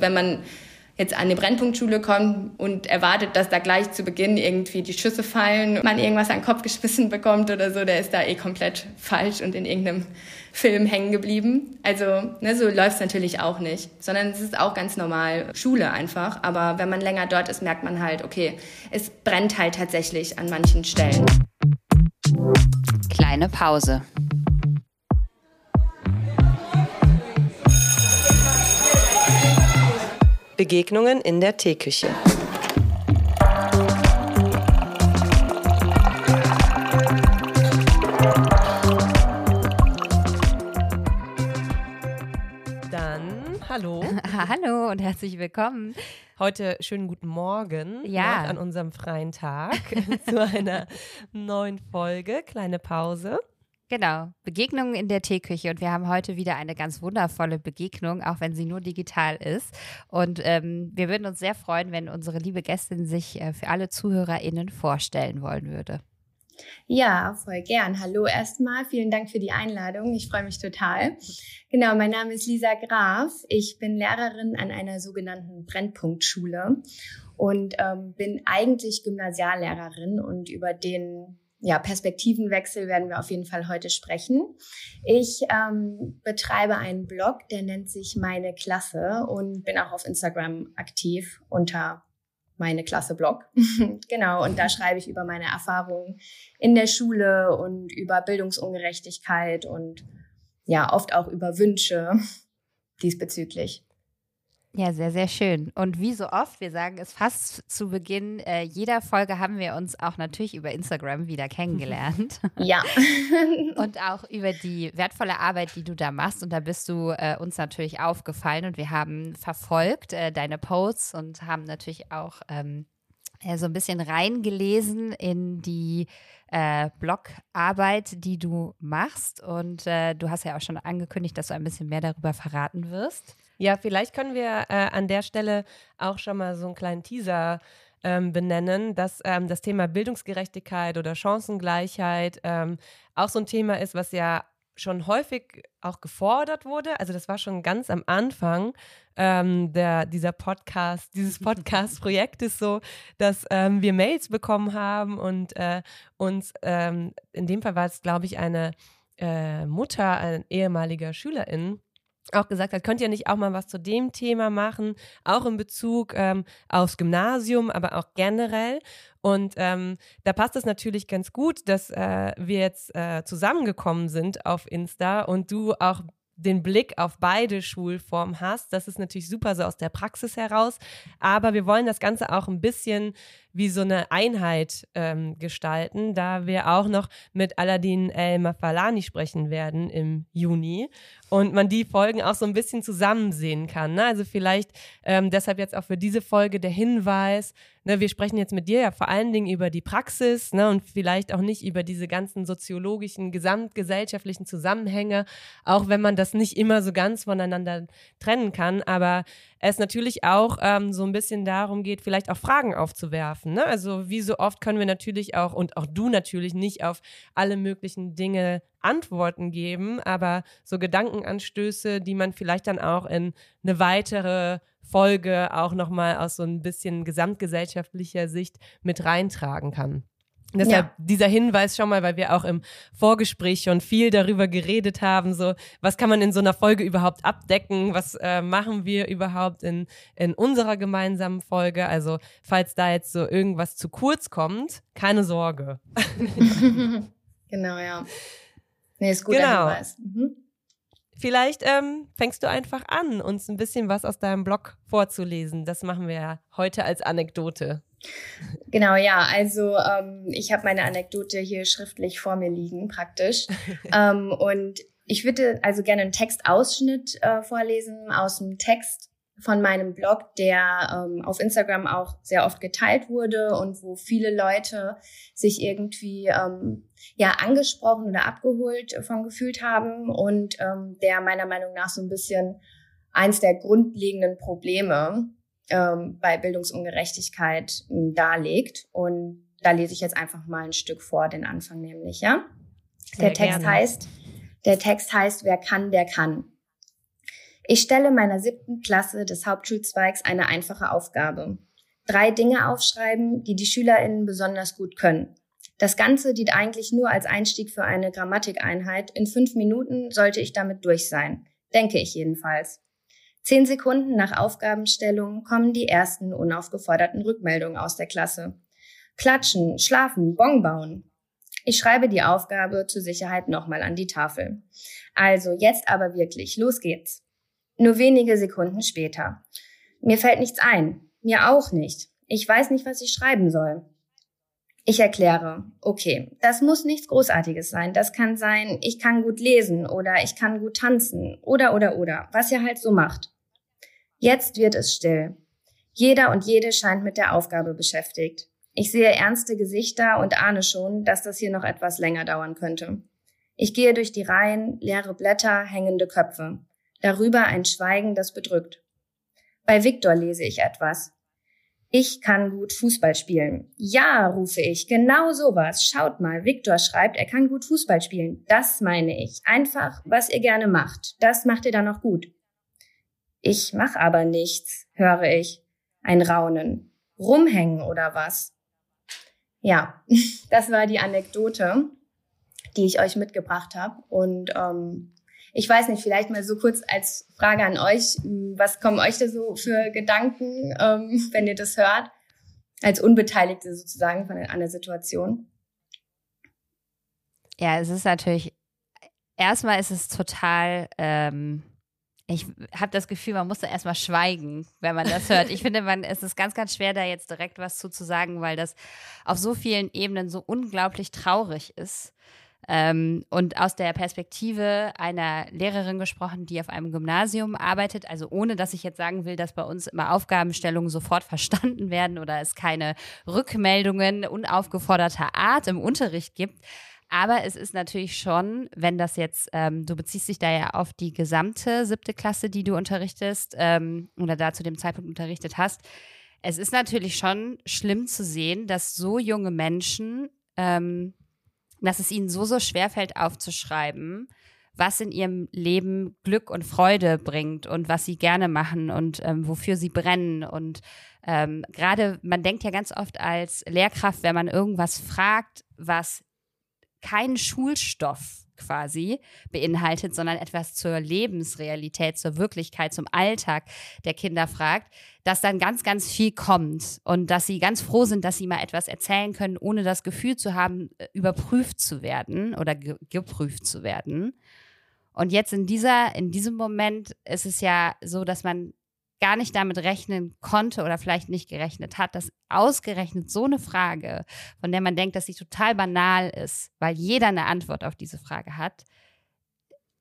Wenn man jetzt an eine Brennpunktschule kommt und erwartet, dass da gleich zu Beginn irgendwie die Schüsse fallen, man irgendwas an den Kopf geschmissen bekommt oder so, der ist da eh komplett falsch und in irgendeinem Film hängen geblieben. Also ne, so läuft's natürlich auch nicht, sondern es ist auch ganz normal Schule einfach. Aber wenn man länger dort ist, merkt man halt, okay, es brennt halt tatsächlich an manchen Stellen. Kleine Pause. Begegnungen in der Teeküche. Dann hallo. hallo und herzlich willkommen. Heute schönen guten Morgen ja. an unserem freien Tag zu einer neuen Folge. Kleine Pause. Genau, Begegnungen in der Teeküche. Und wir haben heute wieder eine ganz wundervolle Begegnung, auch wenn sie nur digital ist. Und ähm, wir würden uns sehr freuen, wenn unsere liebe Gästin sich äh, für alle ZuhörerInnen vorstellen wollen würde. Ja, voll gern. Hallo erstmal. Vielen Dank für die Einladung. Ich freue mich total. Genau, mein Name ist Lisa Graf. Ich bin Lehrerin an einer sogenannten Brennpunktschule und ähm, bin eigentlich Gymnasiallehrerin und über den ja, Perspektivenwechsel werden wir auf jeden Fall heute sprechen. Ich ähm, betreibe einen Blog, der nennt sich Meine Klasse und bin auch auf Instagram aktiv unter meine Klasse Blog. genau, und da schreibe ich über meine Erfahrungen in der Schule und über Bildungsungerechtigkeit und ja, oft auch über Wünsche diesbezüglich. Ja, sehr, sehr schön. Und wie so oft, wir sagen es fast zu Beginn äh, jeder Folge, haben wir uns auch natürlich über Instagram wieder kennengelernt. Ja. und auch über die wertvolle Arbeit, die du da machst. Und da bist du äh, uns natürlich aufgefallen und wir haben verfolgt äh, deine Posts und haben natürlich auch ähm, äh, so ein bisschen reingelesen in die äh, Blogarbeit, die du machst. Und äh, du hast ja auch schon angekündigt, dass du ein bisschen mehr darüber verraten wirst. Ja, vielleicht können wir äh, an der Stelle auch schon mal so einen kleinen Teaser ähm, benennen, dass ähm, das Thema Bildungsgerechtigkeit oder Chancengleichheit ähm, auch so ein Thema ist, was ja schon häufig auch gefordert wurde. Also das war schon ganz am Anfang ähm, der, dieser Podcast, dieses Podcast-Projektes so, dass ähm, wir Mails bekommen haben und äh, uns, ähm, in dem Fall war es, glaube ich, eine äh, Mutter, ein ehemaliger Schülerin, auch gesagt hat, könnt ihr nicht auch mal was zu dem Thema machen, auch in Bezug ähm, aufs Gymnasium, aber auch generell. Und ähm, da passt es natürlich ganz gut, dass äh, wir jetzt äh, zusammengekommen sind auf Insta und du auch den Blick auf beide Schulformen hast. Das ist natürlich super so aus der Praxis heraus. Aber wir wollen das Ganze auch ein bisschen wie so eine Einheit ähm, gestalten, da wir auch noch mit Aladdin El Mafalani sprechen werden im Juni und man die Folgen auch so ein bisschen zusammen sehen kann. Ne? Also vielleicht ähm, deshalb jetzt auch für diese Folge der Hinweis, ne, wir sprechen jetzt mit dir ja vor allen Dingen über die Praxis ne, und vielleicht auch nicht über diese ganzen soziologischen, gesamtgesellschaftlichen Zusammenhänge, auch wenn man das nicht immer so ganz voneinander trennen kann, aber es natürlich auch ähm, so ein bisschen darum geht, vielleicht auch Fragen aufzuwerfen. Ne? Also wie so oft können wir natürlich auch und auch du natürlich nicht auf alle möglichen Dinge Antworten geben, aber so Gedankenanstöße, die man vielleicht dann auch in eine weitere Folge auch nochmal aus so ein bisschen gesamtgesellschaftlicher Sicht mit reintragen kann. Deshalb ja. dieser Hinweis schon mal, weil wir auch im Vorgespräch schon viel darüber geredet haben, so was kann man in so einer Folge überhaupt abdecken, was äh, machen wir überhaupt in, in unserer gemeinsamen Folge. Also falls da jetzt so irgendwas zu kurz kommt, keine Sorge. genau, ja. Nee, ist gut, genau. Hinweis. Mhm. Vielleicht ähm, fängst du einfach an, uns ein bisschen was aus deinem Blog vorzulesen. Das machen wir ja heute als Anekdote. Genau, ja. Also ähm, ich habe meine Anekdote hier schriftlich vor mir liegen, praktisch. ähm, und ich würde also gerne einen Textausschnitt äh, vorlesen aus dem Text von meinem Blog, der ähm, auf Instagram auch sehr oft geteilt wurde und wo viele Leute sich irgendwie ähm, ja angesprochen oder abgeholt von gefühlt haben und ähm, der meiner Meinung nach so ein bisschen eins der grundlegenden Probleme ähm, bei Bildungsungerechtigkeit ähm, darlegt. Und da lese ich jetzt einfach mal ein Stück vor, den Anfang nämlich, ja? Sehr der Text gerne. heißt, der Text heißt, wer kann, der kann. Ich stelle meiner siebten Klasse des Hauptschulzweigs eine einfache Aufgabe. Drei Dinge aufschreiben, die die SchülerInnen besonders gut können. Das Ganze dient eigentlich nur als Einstieg für eine Grammatikeinheit. In fünf Minuten sollte ich damit durch sein. Denke ich jedenfalls. Zehn Sekunden nach Aufgabenstellung kommen die ersten unaufgeforderten Rückmeldungen aus der Klasse. Klatschen, schlafen, Bon bauen. Ich schreibe die Aufgabe zur Sicherheit nochmal an die Tafel. Also, jetzt aber wirklich, los geht's. Nur wenige Sekunden später. Mir fällt nichts ein. Mir auch nicht. Ich weiß nicht, was ich schreiben soll. Ich erkläre, okay, das muss nichts Großartiges sein. Das kann sein, ich kann gut lesen oder ich kann gut tanzen oder oder oder, was ihr halt so macht. Jetzt wird es still. Jeder und jede scheint mit der Aufgabe beschäftigt. Ich sehe ernste Gesichter und ahne schon, dass das hier noch etwas länger dauern könnte. Ich gehe durch die Reihen, leere Blätter, hängende Köpfe. Darüber ein Schweigen, das bedrückt. Bei Viktor lese ich etwas. Ich kann gut Fußball spielen. Ja, rufe ich, genau sowas. Schaut mal, Viktor schreibt, er kann gut Fußball spielen. Das meine ich. Einfach, was ihr gerne macht. Das macht ihr dann auch gut. Ich mach aber nichts, höre ich. Ein Raunen. Rumhängen oder was? Ja, das war die Anekdote, die ich euch mitgebracht habe. Und ähm, ich weiß nicht, vielleicht mal so kurz als Frage an euch, was kommen euch da so für Gedanken, ähm, wenn ihr das hört, als Unbeteiligte sozusagen von einer Situation? Ja, es ist natürlich, erstmal ist es total, ähm, ich habe das Gefühl, man muss da erstmal schweigen, wenn man das hört. Ich finde, man, es ist ganz, ganz schwer, da jetzt direkt was zu, zu sagen, weil das auf so vielen Ebenen so unglaublich traurig ist. Ähm, und aus der Perspektive einer Lehrerin gesprochen, die auf einem Gymnasium arbeitet, also ohne dass ich jetzt sagen will, dass bei uns immer Aufgabenstellungen sofort verstanden werden oder es keine Rückmeldungen unaufgeforderter Art im Unterricht gibt. Aber es ist natürlich schon, wenn das jetzt, ähm, du beziehst dich da ja auf die gesamte siebte Klasse, die du unterrichtest ähm, oder da zu dem Zeitpunkt unterrichtet hast. Es ist natürlich schon schlimm zu sehen, dass so junge Menschen ähm, dass es ihnen so, so schwer fällt aufzuschreiben, was in ihrem Leben Glück und Freude bringt und was sie gerne machen und ähm, wofür sie brennen. Und ähm, gerade, man denkt ja ganz oft als Lehrkraft, wenn man irgendwas fragt, was keinen Schulstoff quasi beinhaltet, sondern etwas zur Lebensrealität, zur Wirklichkeit, zum Alltag der Kinder fragt, dass dann ganz, ganz viel kommt und dass sie ganz froh sind, dass sie mal etwas erzählen können, ohne das Gefühl zu haben, äh, überprüft zu werden oder ge geprüft zu werden. Und jetzt in dieser, in diesem Moment ist es ja so, dass man gar nicht damit rechnen konnte oder vielleicht nicht gerechnet hat, dass ausgerechnet so eine Frage, von der man denkt, dass sie total banal ist, weil jeder eine Antwort auf diese Frage hat,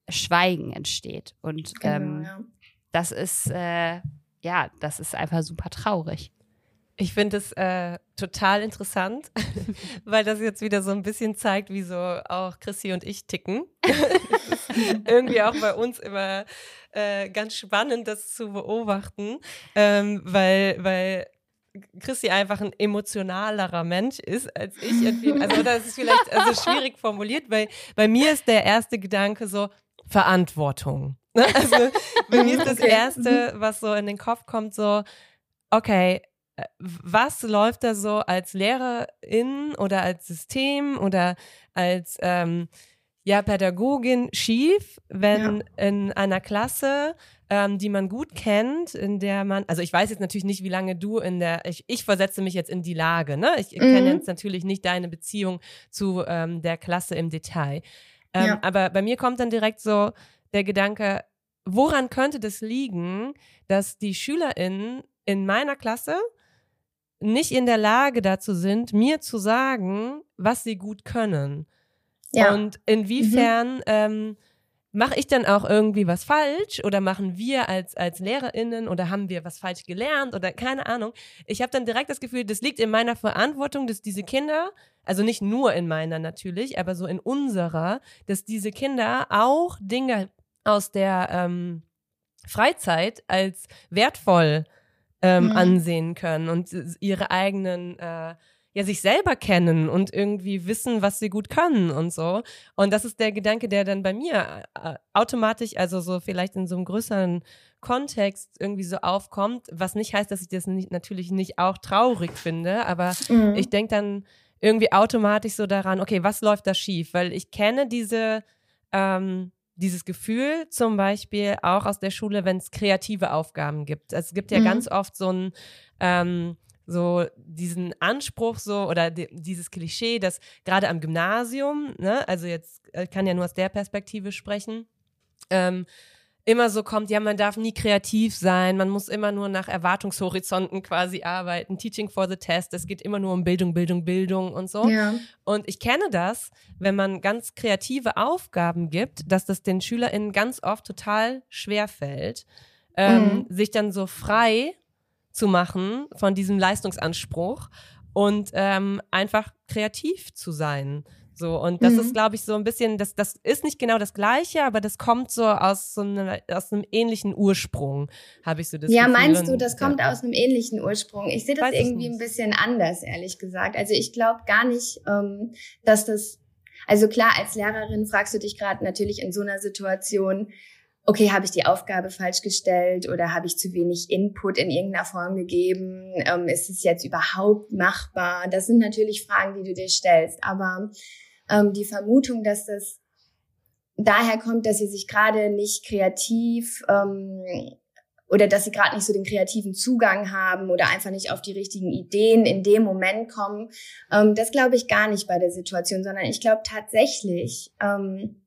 Schweigen entsteht. Und genau, ähm, ja. das ist, äh, ja, das ist einfach super traurig. Ich finde es äh, total interessant, weil das jetzt wieder so ein bisschen zeigt, wie so auch Chrissy und ich ticken. irgendwie auch bei uns immer äh, ganz spannend, das zu beobachten, ähm, weil, weil Christi einfach ein emotionalerer Mensch ist als ich. Also das ist vielleicht also schwierig formuliert, weil bei mir ist der erste Gedanke so Verantwortung. Also bei mir ist das Erste, was so in den Kopf kommt, so, okay, äh, was läuft da so als Lehrerin oder als System oder als ähm, ja, Pädagogin schief, wenn ja. in einer Klasse, ähm, die man gut kennt, in der man, also ich weiß jetzt natürlich nicht, wie lange du in der, ich, ich versetze mich jetzt in die Lage, ne? Ich mhm. kenne jetzt natürlich nicht deine Beziehung zu ähm, der Klasse im Detail. Ähm, ja. Aber bei mir kommt dann direkt so der Gedanke, woran könnte das liegen, dass die SchülerInnen in meiner Klasse nicht in der Lage dazu sind, mir zu sagen, was sie gut können. Ja. Und inwiefern mhm. ähm, mache ich dann auch irgendwie was falsch oder machen wir als, als LehrerInnen oder haben wir was falsch gelernt oder keine Ahnung. Ich habe dann direkt das Gefühl, das liegt in meiner Verantwortung, dass diese Kinder, also nicht nur in meiner natürlich, aber so in unserer, dass diese Kinder auch Dinge aus der ähm, Freizeit als wertvoll ähm, mhm. ansehen können und ihre eigenen äh, ja sich selber kennen und irgendwie wissen, was sie gut können und so. Und das ist der Gedanke, der dann bei mir äh, automatisch, also so vielleicht in so einem größeren Kontext irgendwie so aufkommt, was nicht heißt, dass ich das nicht, natürlich nicht auch traurig finde, aber mhm. ich denke dann irgendwie automatisch so daran, okay, was läuft da schief? Weil ich kenne diese ähm, dieses Gefühl zum Beispiel auch aus der Schule, wenn es kreative Aufgaben gibt. Also es gibt ja mhm. ganz oft so ein ähm, so diesen Anspruch so oder die, dieses Klischee, dass gerade am Gymnasium, ne, also jetzt ich äh, kann ja nur aus der Perspektive sprechen, ähm, immer so kommt, ja, man darf nie kreativ sein, man muss immer nur nach Erwartungshorizonten quasi arbeiten, Teaching for the Test, es geht immer nur um Bildung, Bildung, Bildung und so. Ja. Und ich kenne das, wenn man ganz kreative Aufgaben gibt, dass das den SchülerInnen ganz oft total schwer fällt, ähm, mhm. sich dann so frei zu machen von diesem Leistungsanspruch und ähm, einfach kreativ zu sein. So, und das mhm. ist, glaube ich, so ein bisschen, das, das ist nicht genau das Gleiche, aber das kommt so aus so einem, aus einem ähnlichen Ursprung, habe ich so das Ja, Gefühl. meinst du, das kommt aus einem ähnlichen Ursprung? Ich sehe das Weiß irgendwie ein bisschen anders, ehrlich gesagt. Also ich glaube gar nicht, ähm, dass das, also klar, als Lehrerin fragst du dich gerade natürlich in so einer Situation, okay, habe ich die Aufgabe falsch gestellt oder habe ich zu wenig Input in irgendeiner Form gegeben? Ähm, ist es jetzt überhaupt machbar? Das sind natürlich Fragen, die du dir stellst. Aber ähm, die Vermutung, dass das daher kommt, dass sie sich gerade nicht kreativ ähm, oder dass sie gerade nicht so den kreativen Zugang haben oder einfach nicht auf die richtigen Ideen in dem Moment kommen. Ähm, das glaube ich gar nicht bei der Situation, sondern ich glaube tatsächlich, ähm,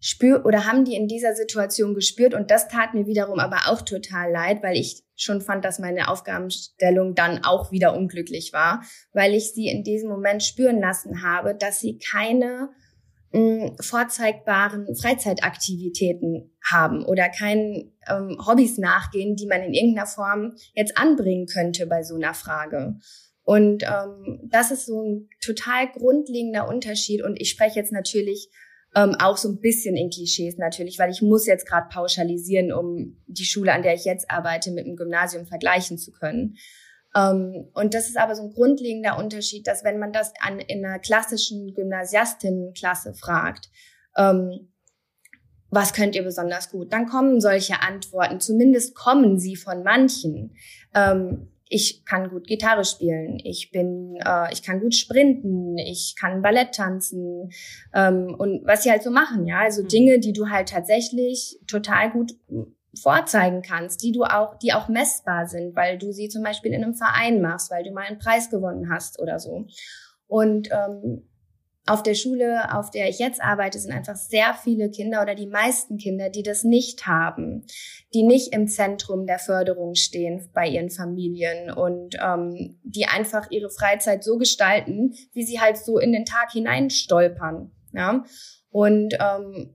spür oder haben die in dieser Situation gespürt und das tat mir wiederum aber auch total leid, weil ich schon fand, dass meine Aufgabenstellung dann auch wieder unglücklich war, weil ich sie in diesem Moment spüren lassen habe, dass sie keine mh, hm, vorzeigbaren Freizeitaktivitäten haben oder keinen ähm, Hobbys nachgehen, die man in irgendeiner Form jetzt anbringen könnte bei so einer Frage. Und ähm, das ist so ein total grundlegender Unterschied. Und ich spreche jetzt natürlich ähm, auch so ein bisschen in Klischees natürlich, weil ich muss jetzt gerade pauschalisieren, um die Schule, an der ich jetzt arbeite, mit dem Gymnasium vergleichen zu können. Ähm, und das ist aber so ein grundlegender Unterschied, dass wenn man das an, in einer klassischen Gymnasiastinnenklasse fragt, ähm, was könnt ihr besonders gut? Dann kommen solche Antworten, zumindest kommen sie von manchen. Ähm, ich kann gut Gitarre spielen, ich bin, äh, ich kann gut sprinten, ich kann Ballett tanzen ähm, und was sie halt so machen, ja, also mhm. Dinge, die du halt tatsächlich total gut vorzeigen kannst, die du auch, die auch messbar sind, weil du sie zum Beispiel in einem Verein machst, weil du mal einen Preis gewonnen hast oder so. Und ähm, auf der Schule, auf der ich jetzt arbeite, sind einfach sehr viele Kinder oder die meisten Kinder, die das nicht haben, die nicht im Zentrum der Förderung stehen bei ihren Familien und ähm, die einfach ihre Freizeit so gestalten, wie sie halt so in den Tag hinein stolpern. Ja? Und ähm,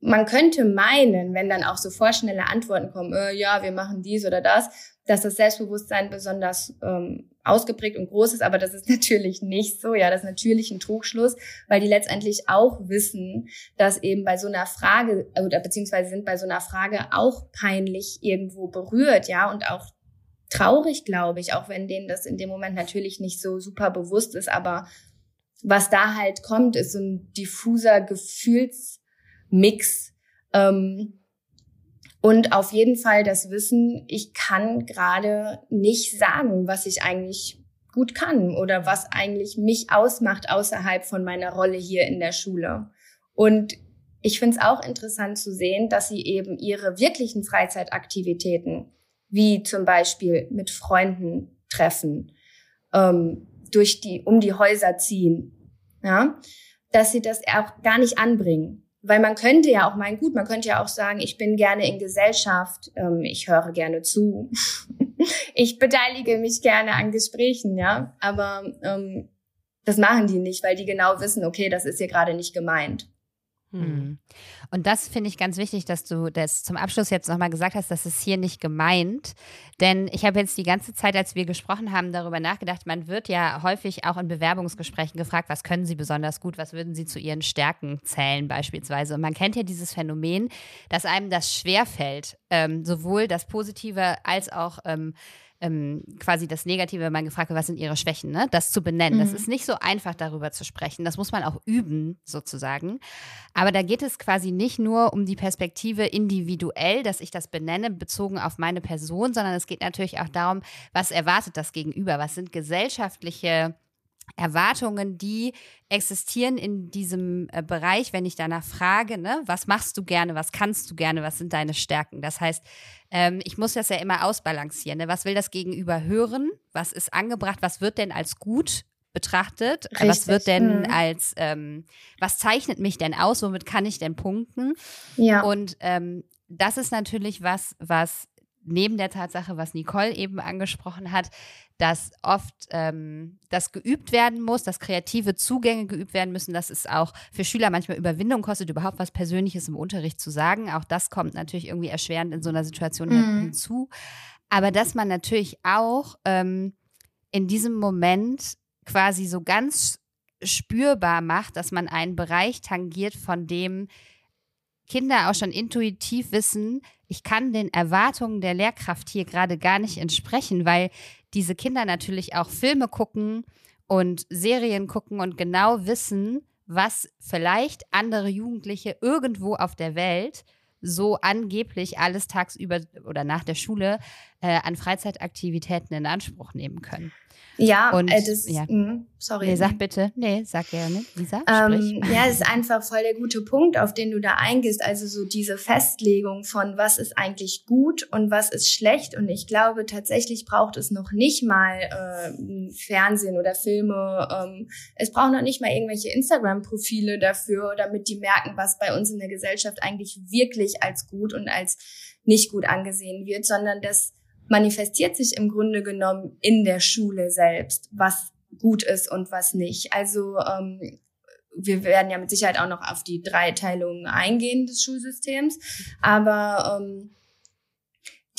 man könnte meinen, wenn dann auch so vorschnelle Antworten kommen, äh, ja, wir machen dies oder das, dass das Selbstbewusstsein besonders ähm, ausgeprägt und groß ist, aber das ist natürlich nicht so. Ja, das ist natürlich ein Trugschluss, weil die letztendlich auch wissen, dass eben bei so einer Frage oder beziehungsweise sind bei so einer Frage auch peinlich irgendwo berührt, ja, und auch traurig, glaube ich, auch wenn denen das in dem Moment natürlich nicht so super bewusst ist, aber was da halt kommt, ist so ein diffuser Gefühlsmix, ähm, und auf jeden Fall das Wissen, ich kann gerade nicht sagen, was ich eigentlich gut kann oder was eigentlich mich ausmacht außerhalb von meiner Rolle hier in der Schule. Und ich finde es auch interessant zu sehen, dass sie eben ihre wirklichen Freizeitaktivitäten, wie zum Beispiel mit Freunden treffen, ähm, durch die, um die Häuser ziehen, ja, dass sie das auch gar nicht anbringen. Weil man könnte ja auch meinen, gut, man könnte ja auch sagen, ich bin gerne in Gesellschaft, ähm, ich höre gerne zu, ich beteilige mich gerne an Gesprächen, ja. Aber ähm, das machen die nicht, weil die genau wissen, okay, das ist hier gerade nicht gemeint. Hm. Und das finde ich ganz wichtig, dass du das zum Abschluss jetzt nochmal gesagt hast, dass es hier nicht gemeint. Denn ich habe jetzt die ganze Zeit, als wir gesprochen haben, darüber nachgedacht, man wird ja häufig auch in Bewerbungsgesprächen gefragt, was können Sie besonders gut, was würden Sie zu Ihren Stärken zählen beispielsweise. Und man kennt ja dieses Phänomen, dass einem das schwerfällt, ähm, sowohl das Positive als auch ähm, ähm, quasi das Negative, wenn man gefragt wird, was sind ihre Schwächen, ne? das zu benennen. Mhm. Das ist nicht so einfach, darüber zu sprechen. Das muss man auch üben, sozusagen. Aber da geht es quasi nicht nur um die Perspektive individuell, dass ich das benenne, bezogen auf meine Person, sondern es geht natürlich auch darum, was erwartet das Gegenüber? Was sind gesellschaftliche Erwartungen, die existieren in diesem äh, Bereich, wenn ich danach frage, ne, was machst du gerne, was kannst du gerne, was sind deine Stärken? Das heißt, ähm, ich muss das ja immer ausbalancieren. Ne? Was will das Gegenüber hören? Was ist angebracht? Was wird denn als gut betrachtet? Richtig. Was wird denn mhm. als, ähm, was zeichnet mich denn aus? Womit kann ich denn punkten? Ja. Und ähm, das ist natürlich was, was neben der Tatsache, was Nicole eben angesprochen hat, dass oft ähm, das geübt werden muss, dass kreative Zugänge geübt werden müssen, dass es auch für Schüler manchmal Überwindung kostet, überhaupt was Persönliches im Unterricht zu sagen. Auch das kommt natürlich irgendwie erschwerend in so einer Situation mhm. hinzu. Aber dass man natürlich auch ähm, in diesem Moment quasi so ganz spürbar macht, dass man einen Bereich tangiert, von dem Kinder auch schon intuitiv wissen, ich kann den Erwartungen der Lehrkraft hier gerade gar nicht entsprechen, weil diese Kinder natürlich auch Filme gucken und Serien gucken und genau wissen, was vielleicht andere Jugendliche irgendwo auf der Welt so angeblich alles tagsüber oder nach der Schule äh, an Freizeitaktivitäten in Anspruch nehmen können. Ja, und, äh, das, ja. Mh, sorry. Nee, sag bitte. Nee, sag gerne. Lisa, ähm, Ja, es ist einfach voll der gute Punkt, auf den du da eingehst. Also so diese Festlegung von was ist eigentlich gut und was ist schlecht. Und ich glaube, tatsächlich braucht es noch nicht mal äh, Fernsehen oder Filme. Ähm, es braucht noch nicht mal irgendwelche Instagram-Profile dafür, damit die merken, was bei uns in der Gesellschaft eigentlich wirklich als gut und als nicht gut angesehen wird, sondern dass manifestiert sich im Grunde genommen in der Schule selbst, was gut ist und was nicht. Also ähm, wir werden ja mit Sicherheit auch noch auf die Dreiteilung eingehen des Schulsystems, aber ähm,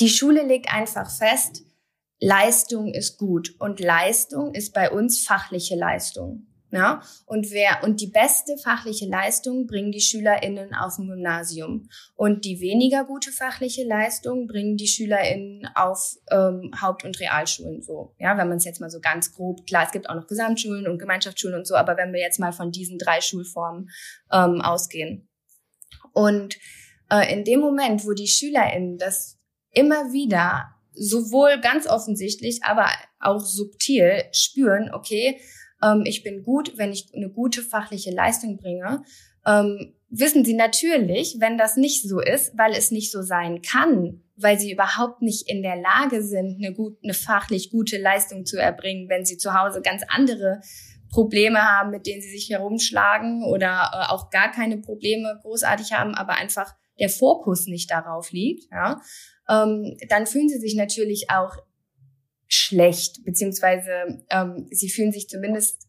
die Schule legt einfach fest, Leistung ist gut und Leistung ist bei uns fachliche Leistung. Ja? Und wer, und die beste fachliche Leistung bringen die SchülerInnen auf dem Gymnasium. Und die weniger gute fachliche Leistung bringen die SchülerInnen auf ähm, Haupt- und Realschulen so. Ja, wenn man es jetzt mal so ganz grob, klar, es gibt auch noch Gesamtschulen und Gemeinschaftsschulen und so, aber wenn wir jetzt mal von diesen drei Schulformen ähm, ausgehen. Und äh, in dem Moment, wo die SchülerInnen das immer wieder sowohl ganz offensichtlich, aber auch subtil spüren, okay, ähm, ich bin gut, wenn ich eine gute fachliche Leistung bringe, ähm, wissen sie natürlich, wenn das nicht so ist, weil es nicht so sein kann, weil sie überhaupt nicht in der Lage sind, eine, gut, eine fachlich gute Leistung zu erbringen, wenn sie zu Hause ganz andere Probleme haben, mit denen sie sich herumschlagen oder äh, auch gar keine Probleme großartig haben, aber einfach der Fokus nicht darauf liegt, ja, ähm, dann fühlen sie sich natürlich auch schlecht, beziehungsweise ähm, sie fühlen sich zumindest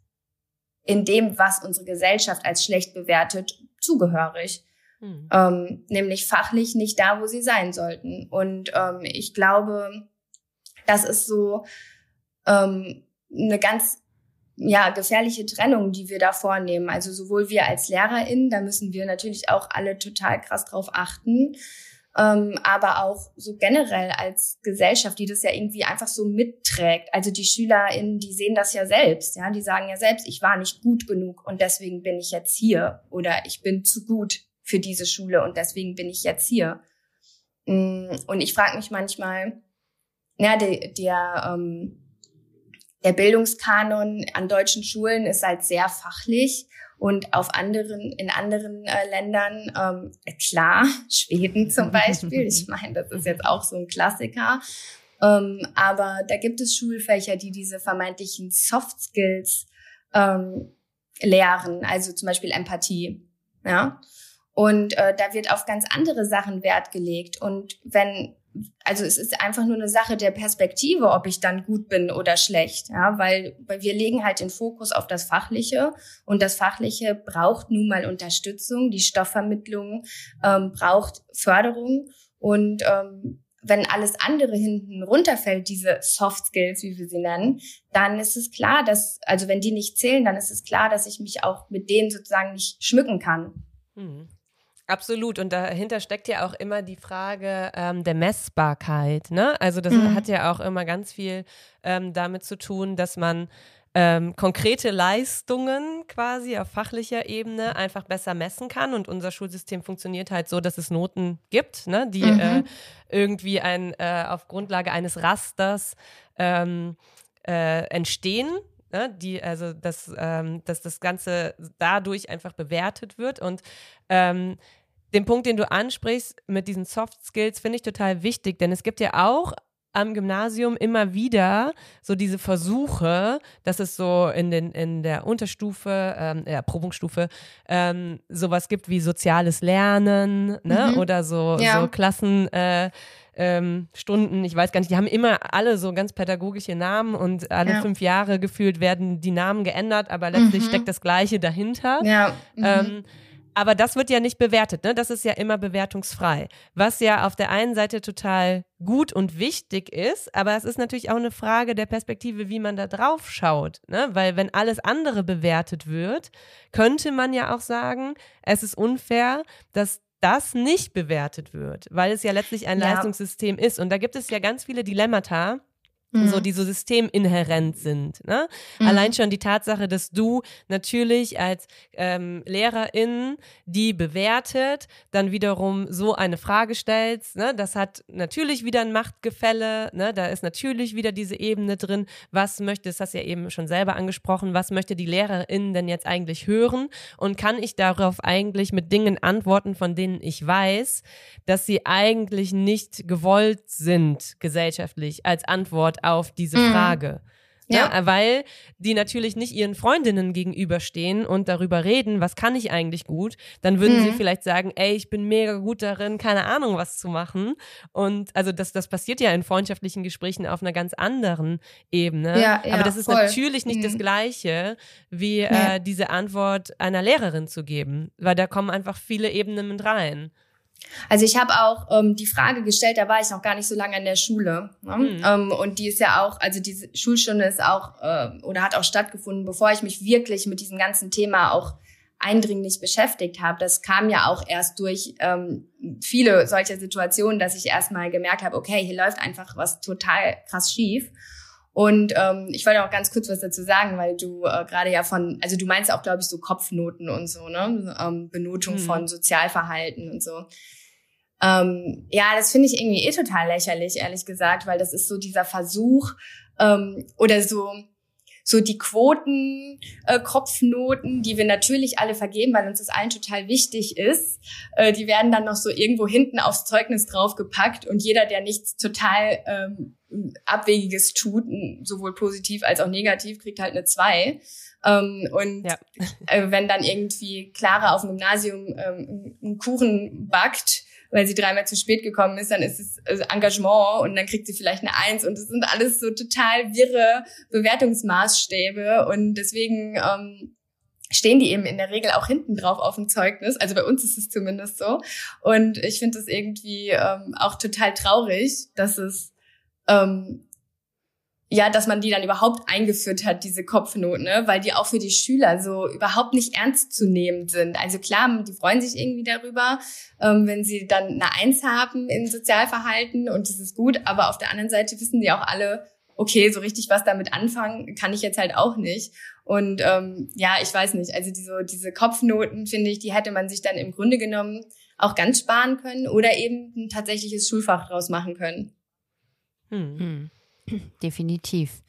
in dem, was unsere Gesellschaft als schlecht bewertet, zugehörig. Mhm. Ähm, nämlich fachlich nicht da, wo sie sein sollten. Und ähm, ich glaube, das ist so ähm, eine ganz ja, gefährliche Trennung, die wir da vornehmen. Also sowohl wir als LehrerInnen, da müssen wir natürlich auch alle total krass drauf achten, ähm, aber auch so generell als Gesellschaft, die das ja irgendwie einfach so mitträgt. Also die SchülerInnen, die sehen das ja selbst, ja, die sagen ja selbst, ich war nicht gut genug und deswegen bin ich jetzt hier oder ich bin zu gut für diese Schule und deswegen bin ich jetzt hier. Mm, und ich frage mich manchmal, ja, der, der, ähm, der Bildungskanon an deutschen Schulen ist halt sehr fachlich und auf anderen, in anderen äh, Ländern, ähm, klar, Schweden zum Beispiel, ich meine, das ist jetzt auch so ein Klassiker. Ähm, aber da gibt es Schulfächer, die diese vermeintlichen Soft Skills ähm, lehren, also zum Beispiel Empathie. Ja. Und äh, da wird auf ganz andere Sachen Wert gelegt. Und wenn also es ist einfach nur eine Sache der Perspektive, ob ich dann gut bin oder schlecht, ja, weil, weil wir legen halt den Fokus auf das Fachliche und das Fachliche braucht nun mal Unterstützung, die Stoffvermittlung ähm, braucht Förderung und ähm, wenn alles andere hinten runterfällt, diese Soft Skills, wie wir sie nennen, dann ist es klar, dass, also wenn die nicht zählen, dann ist es klar, dass ich mich auch mit denen sozusagen nicht schmücken kann. Mhm. Absolut. Und dahinter steckt ja auch immer die Frage ähm, der Messbarkeit. Ne? Also das mhm. hat ja auch immer ganz viel ähm, damit zu tun, dass man ähm, konkrete Leistungen quasi auf fachlicher Ebene einfach besser messen kann. Und unser Schulsystem funktioniert halt so, dass es Noten gibt, ne, die mhm. äh, irgendwie ein, äh, auf Grundlage eines Rasters ähm, äh, entstehen. Ne, die, also dass, ähm, dass das Ganze dadurch einfach bewertet wird. Und ähm, den Punkt, den du ansprichst mit diesen Soft Skills, finde ich total wichtig, denn es gibt ja auch am Gymnasium immer wieder so diese Versuche, dass es so in, den, in der Unterstufe, ähm, ja, Probungsstufe, ähm, sowas gibt wie soziales Lernen ne? Mhm. oder so, ja. so Klassen. Äh, ähm, Stunden, ich weiß gar nicht, die haben immer alle so ganz pädagogische Namen und alle ja. fünf Jahre gefühlt werden die Namen geändert, aber letztlich mhm. steckt das Gleiche dahinter. Ja. Mhm. Ähm, aber das wird ja nicht bewertet, ne? Das ist ja immer bewertungsfrei. Was ja auf der einen Seite total gut und wichtig ist, aber es ist natürlich auch eine Frage der Perspektive, wie man da drauf schaut, ne? Weil wenn alles andere bewertet wird, könnte man ja auch sagen, es ist unfair, dass das nicht bewertet wird, weil es ja letztlich ein ja. Leistungssystem ist. Und da gibt es ja ganz viele Dilemmata, mhm. so die so systeminhärent sind. Ne? Mhm. Allein schon die Tatsache, dass du natürlich als ähm, Lehrerin die bewertet, dann wiederum so eine Frage stellst, ne? das hat natürlich wieder ein Machtgefälle, ne? da ist natürlich wieder diese Ebene drin, was möchte, das hast du ja eben schon selber angesprochen, was möchte die Lehrerin denn jetzt eigentlich hören und kann ich darauf eigentlich mit Dingen antworten, von denen ich weiß, dass sie eigentlich nicht gewollt sind gesellschaftlich als Antwort auf diese mhm. Frage. Ja. ja. weil die natürlich nicht ihren Freundinnen gegenüberstehen und darüber reden, was kann ich eigentlich gut, dann würden mhm. sie vielleicht sagen, ey, ich bin mega gut darin, keine Ahnung, was zu machen. Und also das, das passiert ja in freundschaftlichen Gesprächen auf einer ganz anderen Ebene. Ja, ja, Aber das ist voll. natürlich nicht mhm. das Gleiche, wie äh, diese Antwort einer Lehrerin zu geben, weil da kommen einfach viele Ebenen mit rein. Also ich habe auch ähm, die Frage gestellt, da war ich noch gar nicht so lange in der Schule. Ne? Mhm. Ähm, und die ist ja auch, also diese Schulstunde ist auch äh, oder hat auch stattgefunden, bevor ich mich wirklich mit diesem ganzen Thema auch eindringlich beschäftigt habe. Das kam ja auch erst durch ähm, viele solcher Situationen, dass ich erstmal gemerkt habe, okay, hier läuft einfach was total krass schief. Und ähm, ich wollte auch ganz kurz was dazu sagen, weil du äh, gerade ja von, also du meinst auch, glaube ich, so Kopfnoten und so, ne? Ähm, Benotung hm. von Sozialverhalten und so. Ähm, ja, das finde ich irgendwie eh total lächerlich, ehrlich gesagt, weil das ist so dieser Versuch ähm, oder so so die Quoten, äh, Kopfnoten, die wir natürlich alle vergeben, weil uns das allen total wichtig ist, äh, die werden dann noch so irgendwo hinten aufs Zeugnis draufgepackt und jeder, der nichts total ähm, Abwegiges tut, sowohl positiv als auch negativ, kriegt halt eine zwei. Ähm, und ja. äh, wenn dann irgendwie Clara auf dem Gymnasium ähm, einen Kuchen backt, weil sie dreimal zu spät gekommen ist, dann ist es also Engagement und dann kriegt sie vielleicht eine Eins und das sind alles so total wirre Bewertungsmaßstäbe und deswegen ähm, stehen die eben in der Regel auch hinten drauf auf dem Zeugnis. Also bei uns ist es zumindest so. Und ich finde es irgendwie ähm, auch total traurig, dass es ähm, ja, dass man die dann überhaupt eingeführt hat, diese Kopfnoten, ne? weil die auch für die Schüler so überhaupt nicht ernst zu nehmen sind. Also klar, die freuen sich irgendwie darüber, ähm, wenn sie dann eine Eins haben in Sozialverhalten und das ist gut, aber auf der anderen Seite wissen die auch alle, okay, so richtig was damit anfangen kann ich jetzt halt auch nicht. Und ähm, ja, ich weiß nicht, also diese, diese Kopfnoten, finde ich, die hätte man sich dann im Grunde genommen auch ganz sparen können oder eben ein tatsächliches Schulfach draus machen können. Hm. hm. Definitiv.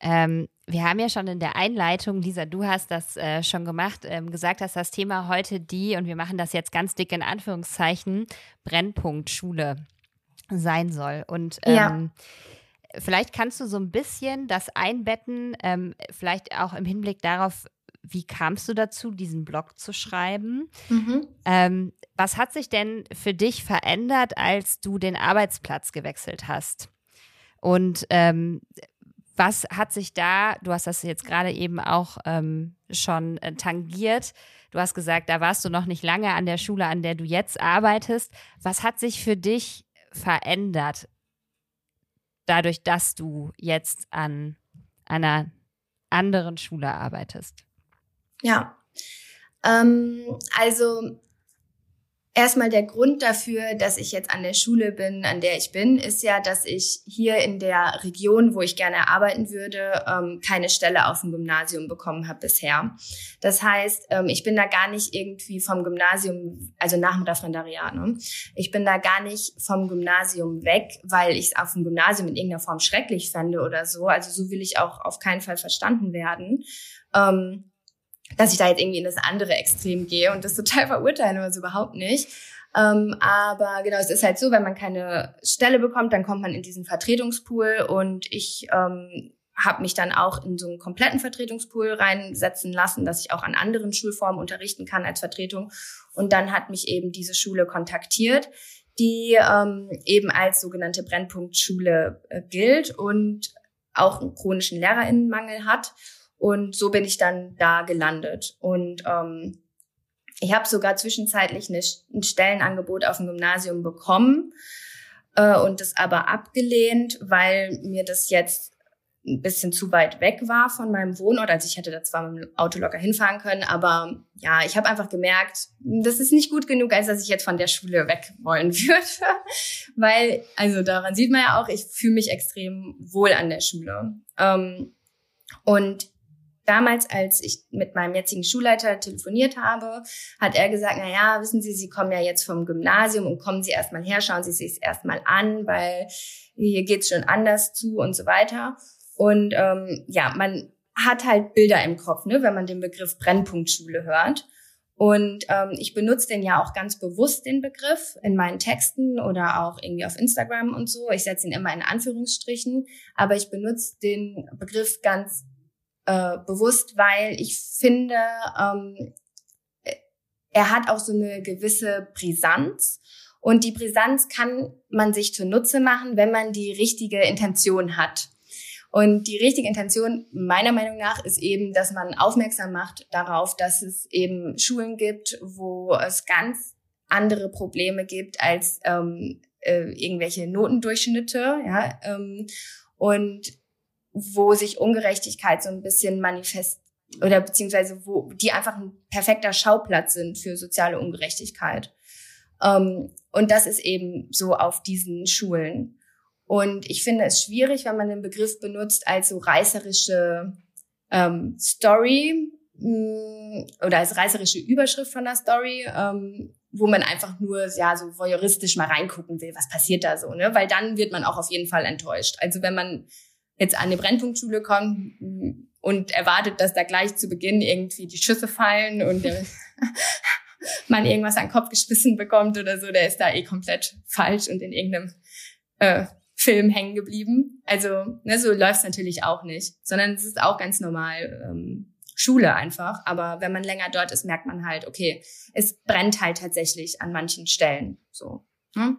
Ähm, wir haben ja schon in der Einleitung, Lisa, du hast das äh, schon gemacht, ähm, gesagt, dass das Thema heute die, und wir machen das jetzt ganz dick in Anführungszeichen, Brennpunkt Schule sein soll. Und ähm, ja. vielleicht kannst du so ein bisschen das einbetten, ähm, vielleicht auch im Hinblick darauf, wie kamst du dazu, diesen Blog zu schreiben? Mhm. Ähm, was hat sich denn für dich verändert, als du den Arbeitsplatz gewechselt hast? Und ähm, was hat sich da, du hast das jetzt gerade eben auch ähm, schon äh, tangiert, du hast gesagt, da warst du noch nicht lange an der Schule, an der du jetzt arbeitest. Was hat sich für dich verändert, dadurch, dass du jetzt an einer anderen Schule arbeitest? Ja, ähm, also Erstmal der Grund dafür, dass ich jetzt an der Schule bin, an der ich bin, ist ja, dass ich hier in der Region, wo ich gerne arbeiten würde, ähm, keine Stelle auf dem Gymnasium bekommen habe bisher. Das heißt, ähm, ich bin da gar nicht irgendwie vom Gymnasium, also nach dem Referendariat, ne? ich bin da gar nicht vom Gymnasium weg, weil ich es auf dem Gymnasium in irgendeiner Form schrecklich fände oder so. Also so will ich auch auf keinen Fall verstanden werden. Ähm, dass ich da jetzt irgendwie in das andere Extrem gehe und das total verurteile oder so überhaupt nicht. Ähm, aber genau, es ist halt so, wenn man keine Stelle bekommt, dann kommt man in diesen Vertretungspool und ich ähm, habe mich dann auch in so einen kompletten Vertretungspool reinsetzen lassen, dass ich auch an anderen Schulformen unterrichten kann als Vertretung. Und dann hat mich eben diese Schule kontaktiert, die ähm, eben als sogenannte Brennpunktschule äh, gilt und auch einen chronischen Lehrerinnenmangel hat. Und so bin ich dann da gelandet. Und ähm, ich habe sogar zwischenzeitlich eine, ein Stellenangebot auf dem Gymnasium bekommen äh, und das aber abgelehnt, weil mir das jetzt ein bisschen zu weit weg war von meinem Wohnort. Also ich hätte da zwar mit dem Auto locker hinfahren können, aber ja, ich habe einfach gemerkt, das ist nicht gut genug, als dass ich jetzt von der Schule weg wollen würde. weil, also daran sieht man ja auch, ich fühle mich extrem wohl an der Schule. Ähm, und damals, als ich mit meinem jetzigen Schulleiter telefoniert habe, hat er gesagt, na ja, wissen Sie, Sie kommen ja jetzt vom Gymnasium und kommen Sie erstmal her, schauen Sie sich erstmal an, weil hier geht's schon anders zu und so weiter. Und ähm, ja, man hat halt Bilder im Kopf, ne, wenn man den Begriff Brennpunktschule hört. Und ähm, ich benutze den ja auch ganz bewusst, den Begriff, in meinen Texten oder auch irgendwie auf Instagram und so. Ich setze ihn immer in Anführungsstrichen, aber ich benutze den Begriff ganz äh, bewusst, weil ich finde, ähm, er hat auch so eine gewisse Brisanz. Und die Brisanz kann man sich zunutze machen, wenn man die richtige Intention hat. Und die richtige Intention meiner Meinung nach ist eben, dass man aufmerksam macht darauf, dass es eben Schulen gibt, wo es ganz andere Probleme gibt als ähm, äh, irgendwelche Notendurchschnitte. Ja, ähm, und wo sich Ungerechtigkeit so ein bisschen manifest oder beziehungsweise wo die einfach ein perfekter Schauplatz sind für soziale Ungerechtigkeit. Ähm, und das ist eben so auf diesen Schulen. Und ich finde es schwierig, wenn man den Begriff benutzt als so reißerische ähm, Story mh, mm, oder als reißerische Überschrift von der Story, ähm, wo man einfach nur ja so voyeuristisch mal reingucken will, was passiert da so, ne? Weil dann wird man auch auf jeden Fall enttäuscht. Also wenn man jetzt an eine Brennpunktschule kommt und erwartet, dass da gleich zu Beginn irgendwie die Schüsse fallen und man irgendwas an den Kopf geschmissen bekommt oder so, der ist da eh komplett falsch und in irgendeinem äh, Film hängen geblieben. Also ne, so läuft's natürlich auch nicht, sondern es ist auch ganz normal ähm, Schule einfach. Aber wenn man länger dort ist, merkt man halt, okay, es brennt halt tatsächlich an manchen Stellen. So. Hm?